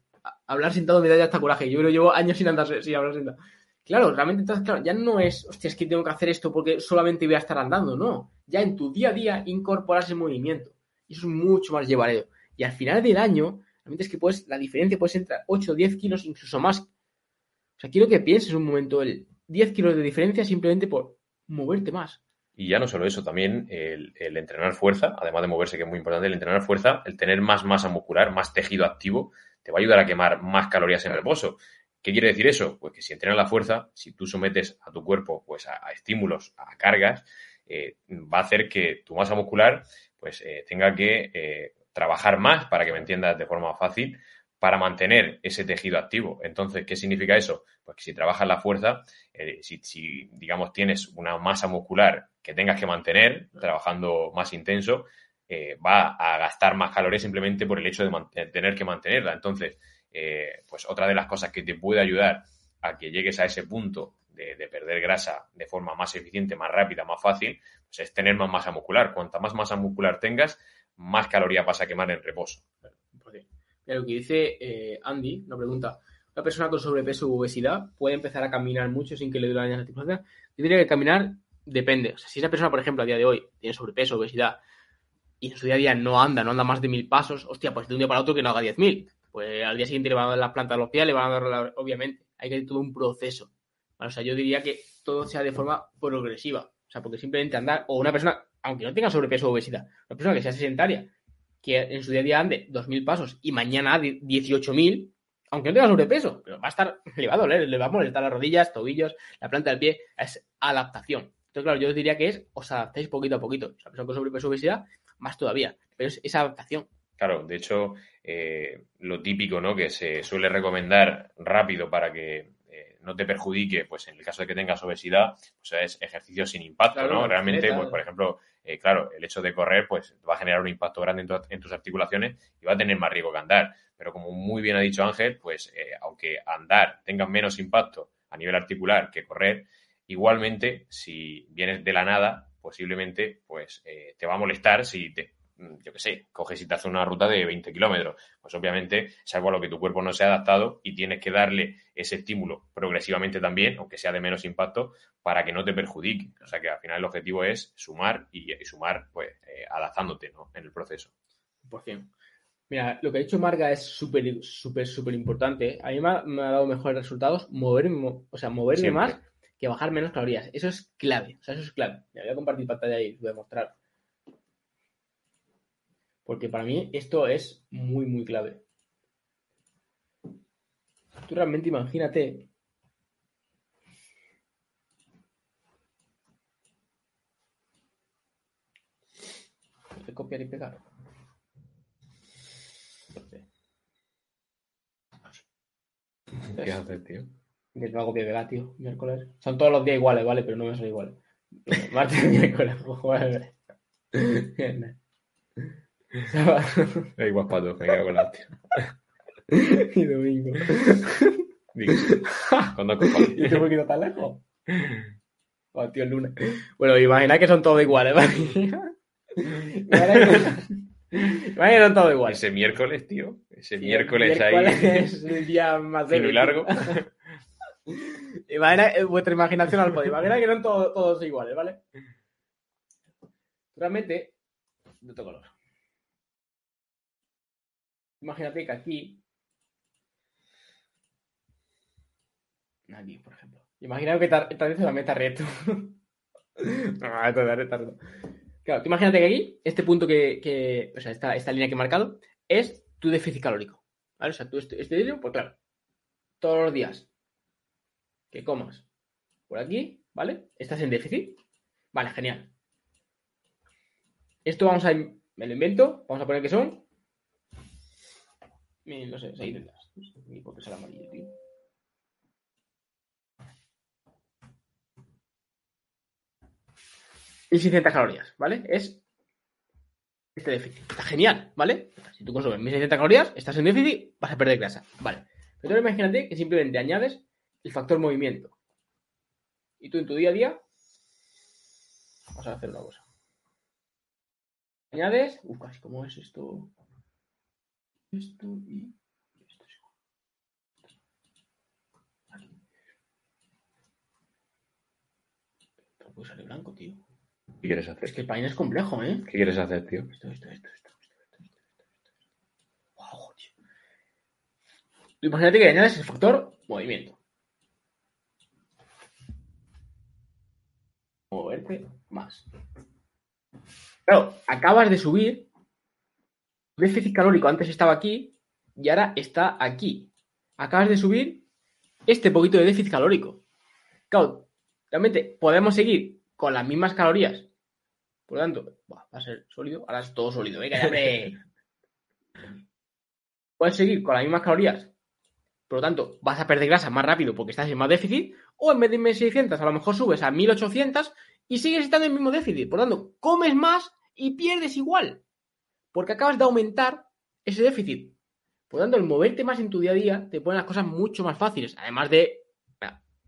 hablar sentado me da ya hasta coraje. Yo que llevo años sin andar sin hablar sentado. Claro, realmente entonces, claro, ya no es, hostia, es que tengo que hacer esto porque solamente voy a estar andando, no. Ya en tu día a día incorporas el movimiento. Y eso es mucho más llevareo. Y al final del año, realmente es que puedes, la diferencia puede ser entre 8 o 10 kilos, incluso más. O sea, quiero que pienses un momento el 10 kilos de diferencia simplemente por moverte más. Y ya no solo eso, también el, el entrenar fuerza, además de moverse, que es muy importante, el entrenar fuerza, el tener más masa muscular, más tejido activo, te va a ayudar a quemar más calorías en reposo. ¿Qué quiere decir eso? Pues que si entrenas la fuerza, si tú sometes a tu cuerpo pues a, a estímulos, a cargas, eh, va a hacer que tu masa muscular pues eh, tenga que eh, trabajar más, para que me entiendas de forma fácil, para mantener ese tejido activo. Entonces, ¿qué significa eso? Pues que si trabajas la fuerza, eh, si, si, digamos, tienes una masa muscular que tengas que mantener, trabajando más intenso, eh, va a gastar más calorías simplemente por el hecho de tener que mantenerla. Entonces, eh, pues otra de las cosas que te puede ayudar a que llegues a ese punto de, de perder grasa de forma más eficiente, más rápida, más fácil, pues es tener más masa muscular. Cuanta más masa muscular tengas, más calorías vas a quemar en reposo. Lo que dice eh, Andy, una pregunta. ¿Una persona con sobrepeso u obesidad puede empezar a caminar mucho sin que le duele la articulación? Yo diría que caminar depende. O sea, si esa persona, por ejemplo, a día de hoy tiene sobrepeso, obesidad, y en su día a día no anda, no anda más de mil pasos, hostia, pues de un día para otro que no haga diez mil. Pues al día siguiente le van a dar las plantas a los pies, le van a dar, la- obviamente. Hay que hacer todo un proceso. O sea, yo diría que todo sea de forma progresiva. O sea, porque simplemente andar, o una persona, aunque no tenga sobrepeso o obesidad, una persona que sea sedentaria, que en su día a día ande 2.000 pasos y mañana ande 18.000, aunque no tenga sobrepeso, pero va a estar, le va a doler, le va a molestar las rodillas, tobillos, la planta del pie, es adaptación. Entonces, claro, yo diría que es, os adaptáis poquito a poquito. O sea, persona con sobrepeso o obesidad, más todavía. Pero es esa adaptación. Claro, de hecho, eh, lo típico, ¿no? Que se suele recomendar rápido para que eh, no te perjudique, pues en el caso de que tengas obesidad, pues es ejercicio sin impacto, Claro, ¿no? Realmente, pues por ejemplo, eh, claro, el hecho de correr, pues va a generar un impacto grande en, tu- en tus articulaciones y va a tener más riesgo que andar. Pero como muy bien ha dicho Ángel, pues eh, aunque andar tenga menos impacto a nivel articular que correr, igualmente, si vienes de la nada, posiblemente, pues eh, te va a molestar si te, yo qué sé, coges y te haces una ruta de 20 kilómetros. Pues obviamente es algo a lo que tu cuerpo no se ha adaptado y tienes que darle ese estímulo progresivamente también, aunque sea de menos impacto, para que no te perjudique. O sea que al final el objetivo es sumar y, y sumar, pues, eh, adaptándote ¿no? en el proceso. Por cien. Mira, lo que ha dicho Marga es súper, súper, súper importante. A mí me ha, me ha dado mejores resultados moverme, mo- o sea, moverme Siempre. más que bajar menos calorías. Eso es clave. O sea, eso es clave. Me voy a compartir pantalla y os voy a mostrar. Porque para mí esto es muy, muy clave. Tú realmente imagínate. Copiar y pegar. ¿Qué haces, tío? Que no hago pie pegar, tío. Miércoles. Son todos los días iguales, ¿vale? Pero no me son iguales. Martes miércoles, jueves. Hay guapato, me cago en la hostia. y domingo. Digo, con cojones. ¿Y este poquito tan lejos? Oh, tío, el lunes. Bueno, imagina que son todos iguales, ¿vale? Imagina que- son todos iguales. Ese miércoles, tío. Ese Sí, miércoles, miércoles ahí. es el día más débil. largo. Imagina eh, vuestra imaginación al poder. Imagina que son todos, todos iguales, ¿vale? Realmente, de otro color. Imagínate que aquí. Aquí, por ejemplo. Imagina que esta vez la meta reto. no, esto es reto. Claro, imagínate que aquí, este punto que, que- o sea, esta, línea que he marcado, es tu déficit calórico. ¿Vale? O sea, tú este, este pues claro, todos los días que comas por aquí, ¿vale? Estás en déficit. Vale, genial. Esto vamos a... Me lo invento. Vamos a poner que son... mil, No sé, 600. No sé ni por qué será amarillo, tío. Y 600 calorías, ¿vale? Es este déficit. Está genial, ¿vale? Si tú consumes 1600 calorías, estás en déficit, vas a perder grasa. Vale. Pero ahora imagínate que simplemente añades el factor movimiento. Y tú en tu día a día, vamos a hacer una cosa. Añades, uf, casi como es esto esto y esto seguro. Esto Aquí. Puede salir blanco, tío. ¿Qué quieres hacer? Es que el pain es complejo, ¿eh? ¿Qué quieres hacer, tío? Esto, esto, esto, esto, esto, esto, esto, esto. Wow, tío. Imagínate que añades el factor movimiento. Moverte más. Claro, acabas de subir Déficit calórico antes estaba aquí y ahora está aquí. Acabas de subir este poquito de déficit calórico. Claro, realmente podemos seguir con las mismas calorías. Por lo tanto, va a ser sólido. Ahora es todo sólido. Hombre. Puedes seguir con las mismas calorías. Por lo tanto, vas a perder grasa más rápido porque estás en más déficit. O en vez de 1600, a lo mejor subes a 1800 y sigues estando en el mismo déficit. Por lo tanto, comes más y pierdes igual. Porque acabas de aumentar ese déficit. Por lo tanto, el moverte más en tu día a día te pone las cosas mucho más fáciles. Además de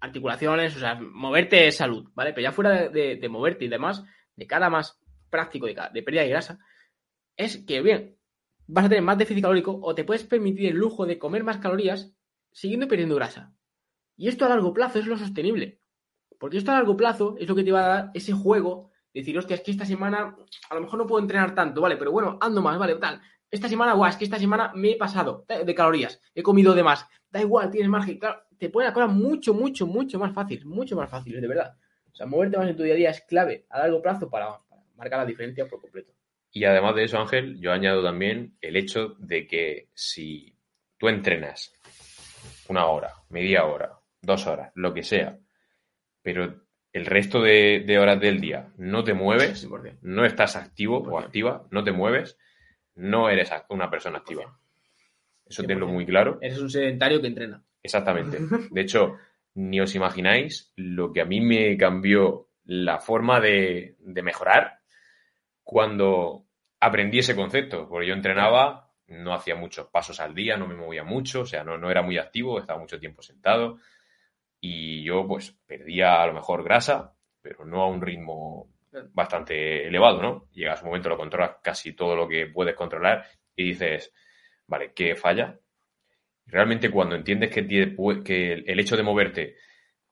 articulaciones, o sea, moverte es salud, ¿vale? Pero ya fuera de, moverte y demás, de cara más práctico de, de pérdida de grasa, es que, bien, vas a tener más déficit calórico o te puedes permitir el lujo de comer más calorías siguiendo perdiendo grasa. Y esto a largo plazo es lo sostenible. Porque esto a largo plazo es lo que te va a dar ese juego decir, hostia, es que esta semana a lo mejor no puedo entrenar tanto, ¿vale? Pero bueno, ando más, ¿vale? Tal. Esta semana, guau, es que esta semana me he pasado de calorías, he comido de más. Da igual, tienes margen. Claro, te pone la cosa mucho, mucho, mucho más fácil, mucho más fácil, de verdad. O sea, moverte más en tu día a día es clave a largo plazo para, para marcar la diferencia por completo. Y además de eso, Ángel, yo añado también el hecho de que si tú entrenas una hora, media hora, dos horas, lo que sea, pero el resto de, de horas del día no te mueves, 100%. no estás activo o 100%. activa, no te mueves, no eres una persona activa. Eso tenlo 100%. muy claro. Eres un sedentario que entrena. Exactamente. De hecho, ni os imagináis lo que a mí me cambió la forma de, de mejorar cuando aprendí ese concepto. Porque yo entrenaba, no hacía muchos pasos al día, no me movía mucho, o sea, no, no era muy activo, estaba mucho tiempo sentado. Y yo, pues, perdía a lo mejor grasa, pero no a un ritmo bastante elevado, ¿no? Llega a su momento, lo controlas casi todo lo que puedes controlar y dices, vale, ¿qué falla? Realmente cuando entiendes que, que el hecho de moverte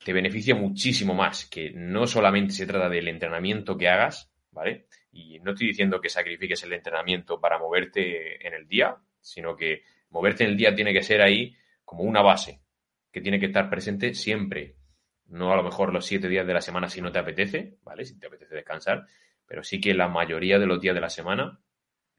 te beneficia muchísimo más, que no solamente se trata del entrenamiento que hagas, ¿vale? Y no estoy diciendo que sacrifiques el entrenamiento para moverte en el día, sino que moverte en el día tiene que ser ahí como una base, que tiene que estar presente siempre. No a lo mejor los siete días de la semana si no te apetece, ¿vale? Si te apetece descansar, pero sí que la mayoría de los días de la semana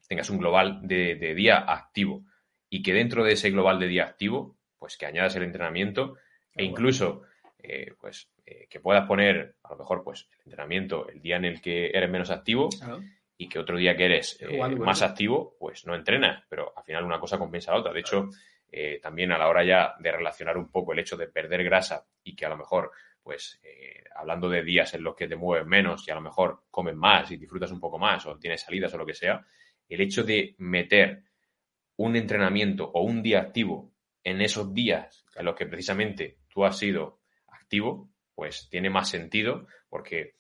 tengas un global de, de día activo y que dentro de ese global de día activo, pues que añadas el entrenamiento e incluso eh, pues eh, que puedas poner a lo mejor pues el entrenamiento el día en el que eres menos activo Claro. y que otro día que eres eh, más activo, pues no entrenas, pero al final una cosa compensa a la otra. De hecho, eh, también a la hora ya de relacionar un poco el hecho de perder grasa y que a lo mejor, pues eh, hablando de días en los que te mueves menos y a lo mejor comes más y disfrutas un poco más o tienes salidas o lo que sea, el hecho de meter un entrenamiento o un día activo en esos días en los que precisamente tú has sido activo, pues tiene más sentido porque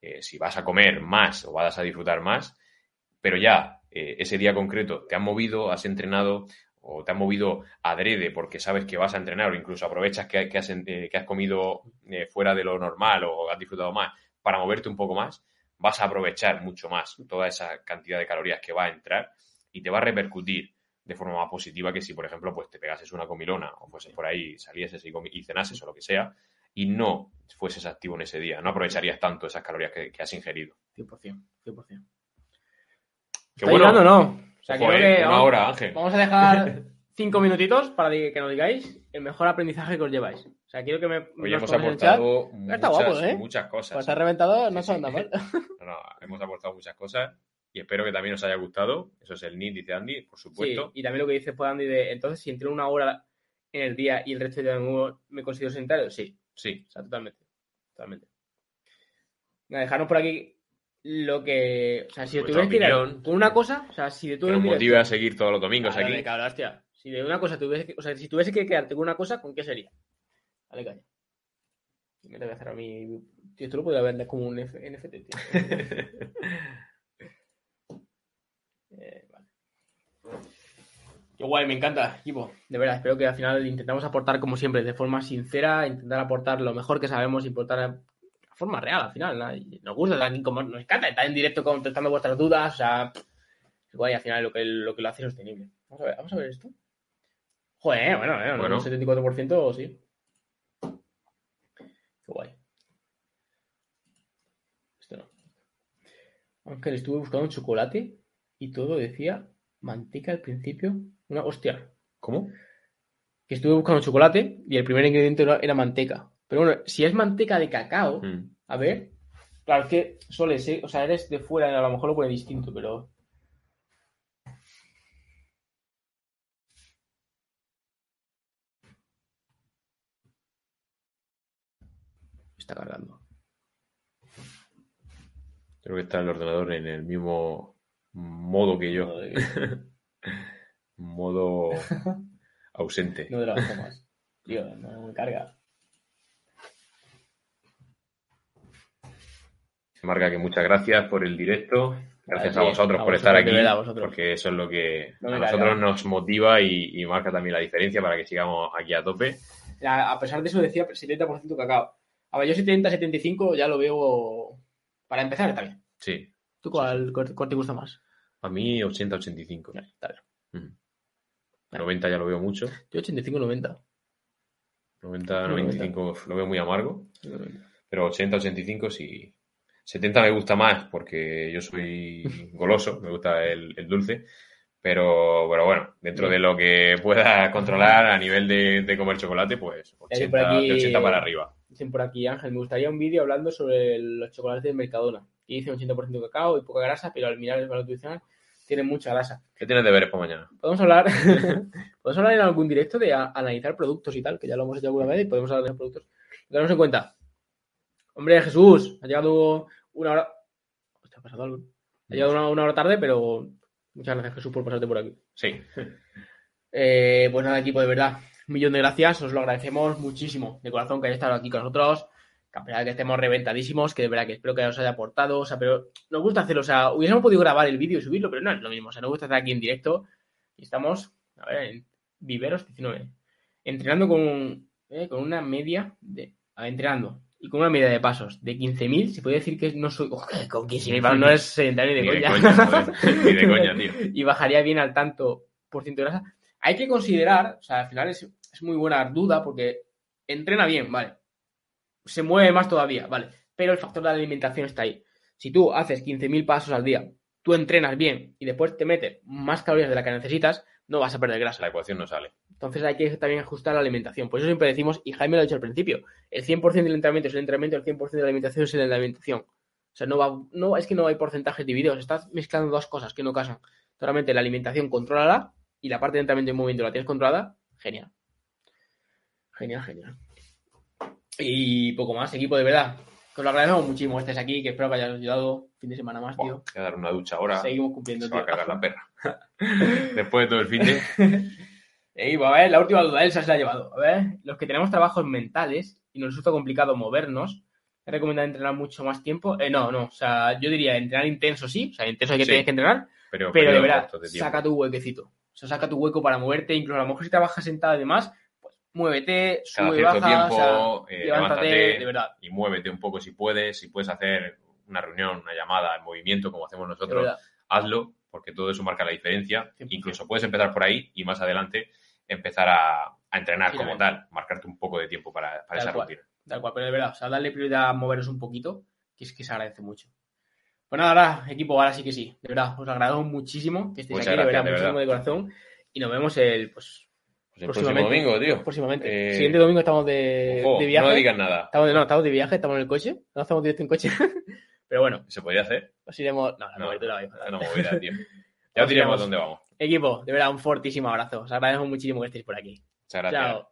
eh, si vas a comer más o vas a disfrutar más, pero ya ese día concreto te has movido, has entrenado o te has movido adrede porque sabes que vas a entrenar o incluso aprovechas que, que has, en- eh, que has comido eh, fuera de lo normal o has disfrutado más para moverte un poco más, vas a aprovechar mucho más toda esa cantidad de calorías que va a entrar y te va a repercutir de forma más positiva que si, por ejemplo, pues te pegases una comilona o fueses por ahí, salieses y, y cenases o lo que sea y no fueses activo en ese día, no aprovecharías tanto esas calorías que, que has ingerido. 100%. 100%. Que ¿Está bueno, llegando no? O sea, ojo, creo que una vamos- hora, Ángel. Vamos a dejar cinco minutitos para que nos digáis el mejor aprendizaje que os lleváis. O sea, quiero que me nos hemos aportado Está muchas, guapo, ¿eh? muchas cosas. Pues está reventado, no Sí, se sí. anda mal. No, no, hemos aportado muchas cosas y espero que también os haya gustado. Eso es el NIT, dice Andy, por Sí, supuesto. y también lo que dice pues Andy de, entonces, si entreno una hora en el día y el resto del día me considero sedentario, sí. Sí, O sea, totalmente. Totalmente. Dejarnos por aquí lo que... O sea, si Vuestra tuvieras que ir con una cosa, o sea, si de todo que motive a seguir todos los domingos aquí. dale, cabrón, hostia. Si de una cosa tuviese que, o sea, si tuviese que quedarte con una cosa, ¿con qué sería? Dale, caña. Me lo voy a hacer a mí. Tío, esto lo podría vender como un F- NFT, tío. Eh, vale. Qué guay, me encanta, equipo. De verdad, espero que al final intentamos aportar, como siempre, de forma sincera, intentar aportar lo mejor que sabemos, de forma real al final. ¿no? Y nos gusta, también como nos encanta estar en directo contestando vuestras dudas, o sea, es guay al final lo que, lo que lo hace sostenible. Vamos a ver, vamos a ver esto. Joder, bueno, eh, Bueno. un 74% sí. Qué guay. Esto no. Ángel, estuve buscando un chocolate y todo decía manteca al principio. Una hostia. ¿Cómo? que estuve buscando chocolate y el primer ingrediente era manteca. Pero bueno, si es manteca de cacao, Mm. a ver, claro, es que soles, ¿eh? o sea, eres de fuera, a lo mejor lo pone distinto, pero... Está cargando. Creo que está el ordenador en el mismo modo que yo. modo ausente. No de la bajo más. Tío, no me carga. Marca que muchas gracias por el directo. Gracias a vosotros a por vosotros, estar aquí. Porque eso es lo que No a nosotros carga. nos motiva y, y marca también la diferencia para que sigamos aquí a tope. A pesar de eso decía 70% cacao. A ver, yo 70, 75 ya lo veo... Para empezar está bien. Sí. ¿Tú cuál, cuál- te gusta más? A mí 80-85. Vale, está bien. Mm. 90 ya lo veo mucho. Yo 85-90. 90-95 lo veo muy amargo. Pero 80-85 sí. 70 me gusta más porque yo soy goloso, me gusta el, el dulce. Pero, pero bueno, dentro de lo que pueda controlar a nivel de, de comer chocolate, pues Ya, yo por 80, aquí- de 80 para arriba. Dicen por aquí, Ángel, me gustaría un vídeo hablando sobre los chocolates de Mercadona. Que dice 80% cacao y poca grasa, pero al mirar el valor nutricional tiene mucha grasa. ¿Qué tienes de veres para mañana? Podemos hablar, podemos hablar en algún directo de a- analizar productos y tal, que ya lo hemos hecho alguna vez y podemos hablar de productos. Tenemos en cuenta. Hombre, Jesús, ha llegado una hora. Hostia, ha pasado algo. Ha llegado una, una hora tarde, pero muchas gracias, Jesús, por pasarte por aquí. Sí. Eh, pues nada, equipo, de verdad, un millón de gracias, os lo agradecemos muchísimo, de corazón, que hayáis estado aquí con nosotros, que a pesar de que estemos reventadísimos, que de verdad que espero que os haya aportado, o sea, pero nos gusta hacerlo, o sea, hubiésemos podido grabar el vídeo y subirlo, pero no es lo mismo, o sea, nos gusta estar aquí en directo y estamos, a ver, en Viveros 19, entrenando con, eh, con una media de, a ver, entrenando con una media de pasos de 15.000, se puede decir que no soy, con 15.000 pasos no es sedentario ni de Ni de coña. ni de coña, tío. y bajaría bien al tanto por ciento de grasa. Hay que considerar, o sea, al final es, es muy buena duda porque entrena bien, vale. Se mueve más todavía, vale. Pero el factor de la alimentación está ahí. Si tú haces 15.000 pasos al día, tú entrenas bien y después te metes más calorías de las que necesitas, no vas a perder grasa. La ecuación no sale. Entonces hay que también ajustar la alimentación. Por eso siempre decimos, y Jaime lo ha dicho al principio, el 100% del entrenamiento es el entrenamiento, el 100% de la alimentación es la alimentación. O sea, no va, no, es que no hay porcentajes divididos, estás mezclando dos cosas que no casan. Solamente la alimentación, contrólala, y la parte de entrenamiento y movimiento la tienes controlada, genial. Genial, genial. Y poco más, equipo, de verdad. Que os lo agradecemos muchísimo que estés aquí, que espero que hayas ayudado. Fin de semana más, tío. voy a dar una ducha ahora. Seguimos cumpliendo, Se va a cagar la perra. Después de todo el fin de. Ey, a ver, la última duda, Elsa se la ha llevado. A ver, los que tenemos trabajos mentales y nos resulta complicado movernos, ¿es recomendable entrenar mucho más tiempo? Eh, no, no, o sea, yo diría entrenar intenso sí, o sea, intenso hay que Sí. tienes que entrenar, Pero, pero de verdad, de saca tu huequecito. O sea, saca tu hueco para moverte, incluso a lo mejor si trabajas sentado y demás, pues muévete, sube, cierto baja, tiempo, o sea, eh, levántate, de verdad, y muévete un poco si puedes, si puedes hacer una reunión, una llamada en movimiento como hacemos nosotros, hazlo, porque todo eso marca la diferencia. 100%. Incluso puedes empezar por ahí y más adelante empezar a, a entrenar como tal, marcarte un poco de tiempo para, para esa cual. rutina. Tal cual, pero de verdad, o sea, darle prioridad a moveros un poquito, que es que se agradece mucho. Pues nada, ahora, equipo, ahora sí que sí. De verdad, os agradezco muchísimo que estéis Muchas aquí, de verdad, gracias, de muchísimo de corazón. Y nos vemos el, pues, Pues el próximo domingo, tío. próximamente. Eh, Siguiente domingo estamos de, Ojo, de viaje. no digas nada. Estamos de, no, estamos de viaje, estamos en el coche. No estamos directo en coche. pero bueno, ¿Se podría hacer? os iremos. No, la No, cobertura va a ir. Es una movida, tío. Ya os Os diremos iremos. dónde vamos. Equipo, de verdad, un fortísimo abrazo. Os agradezco muchísimo que estéis por aquí. Muchas gracias. Chao.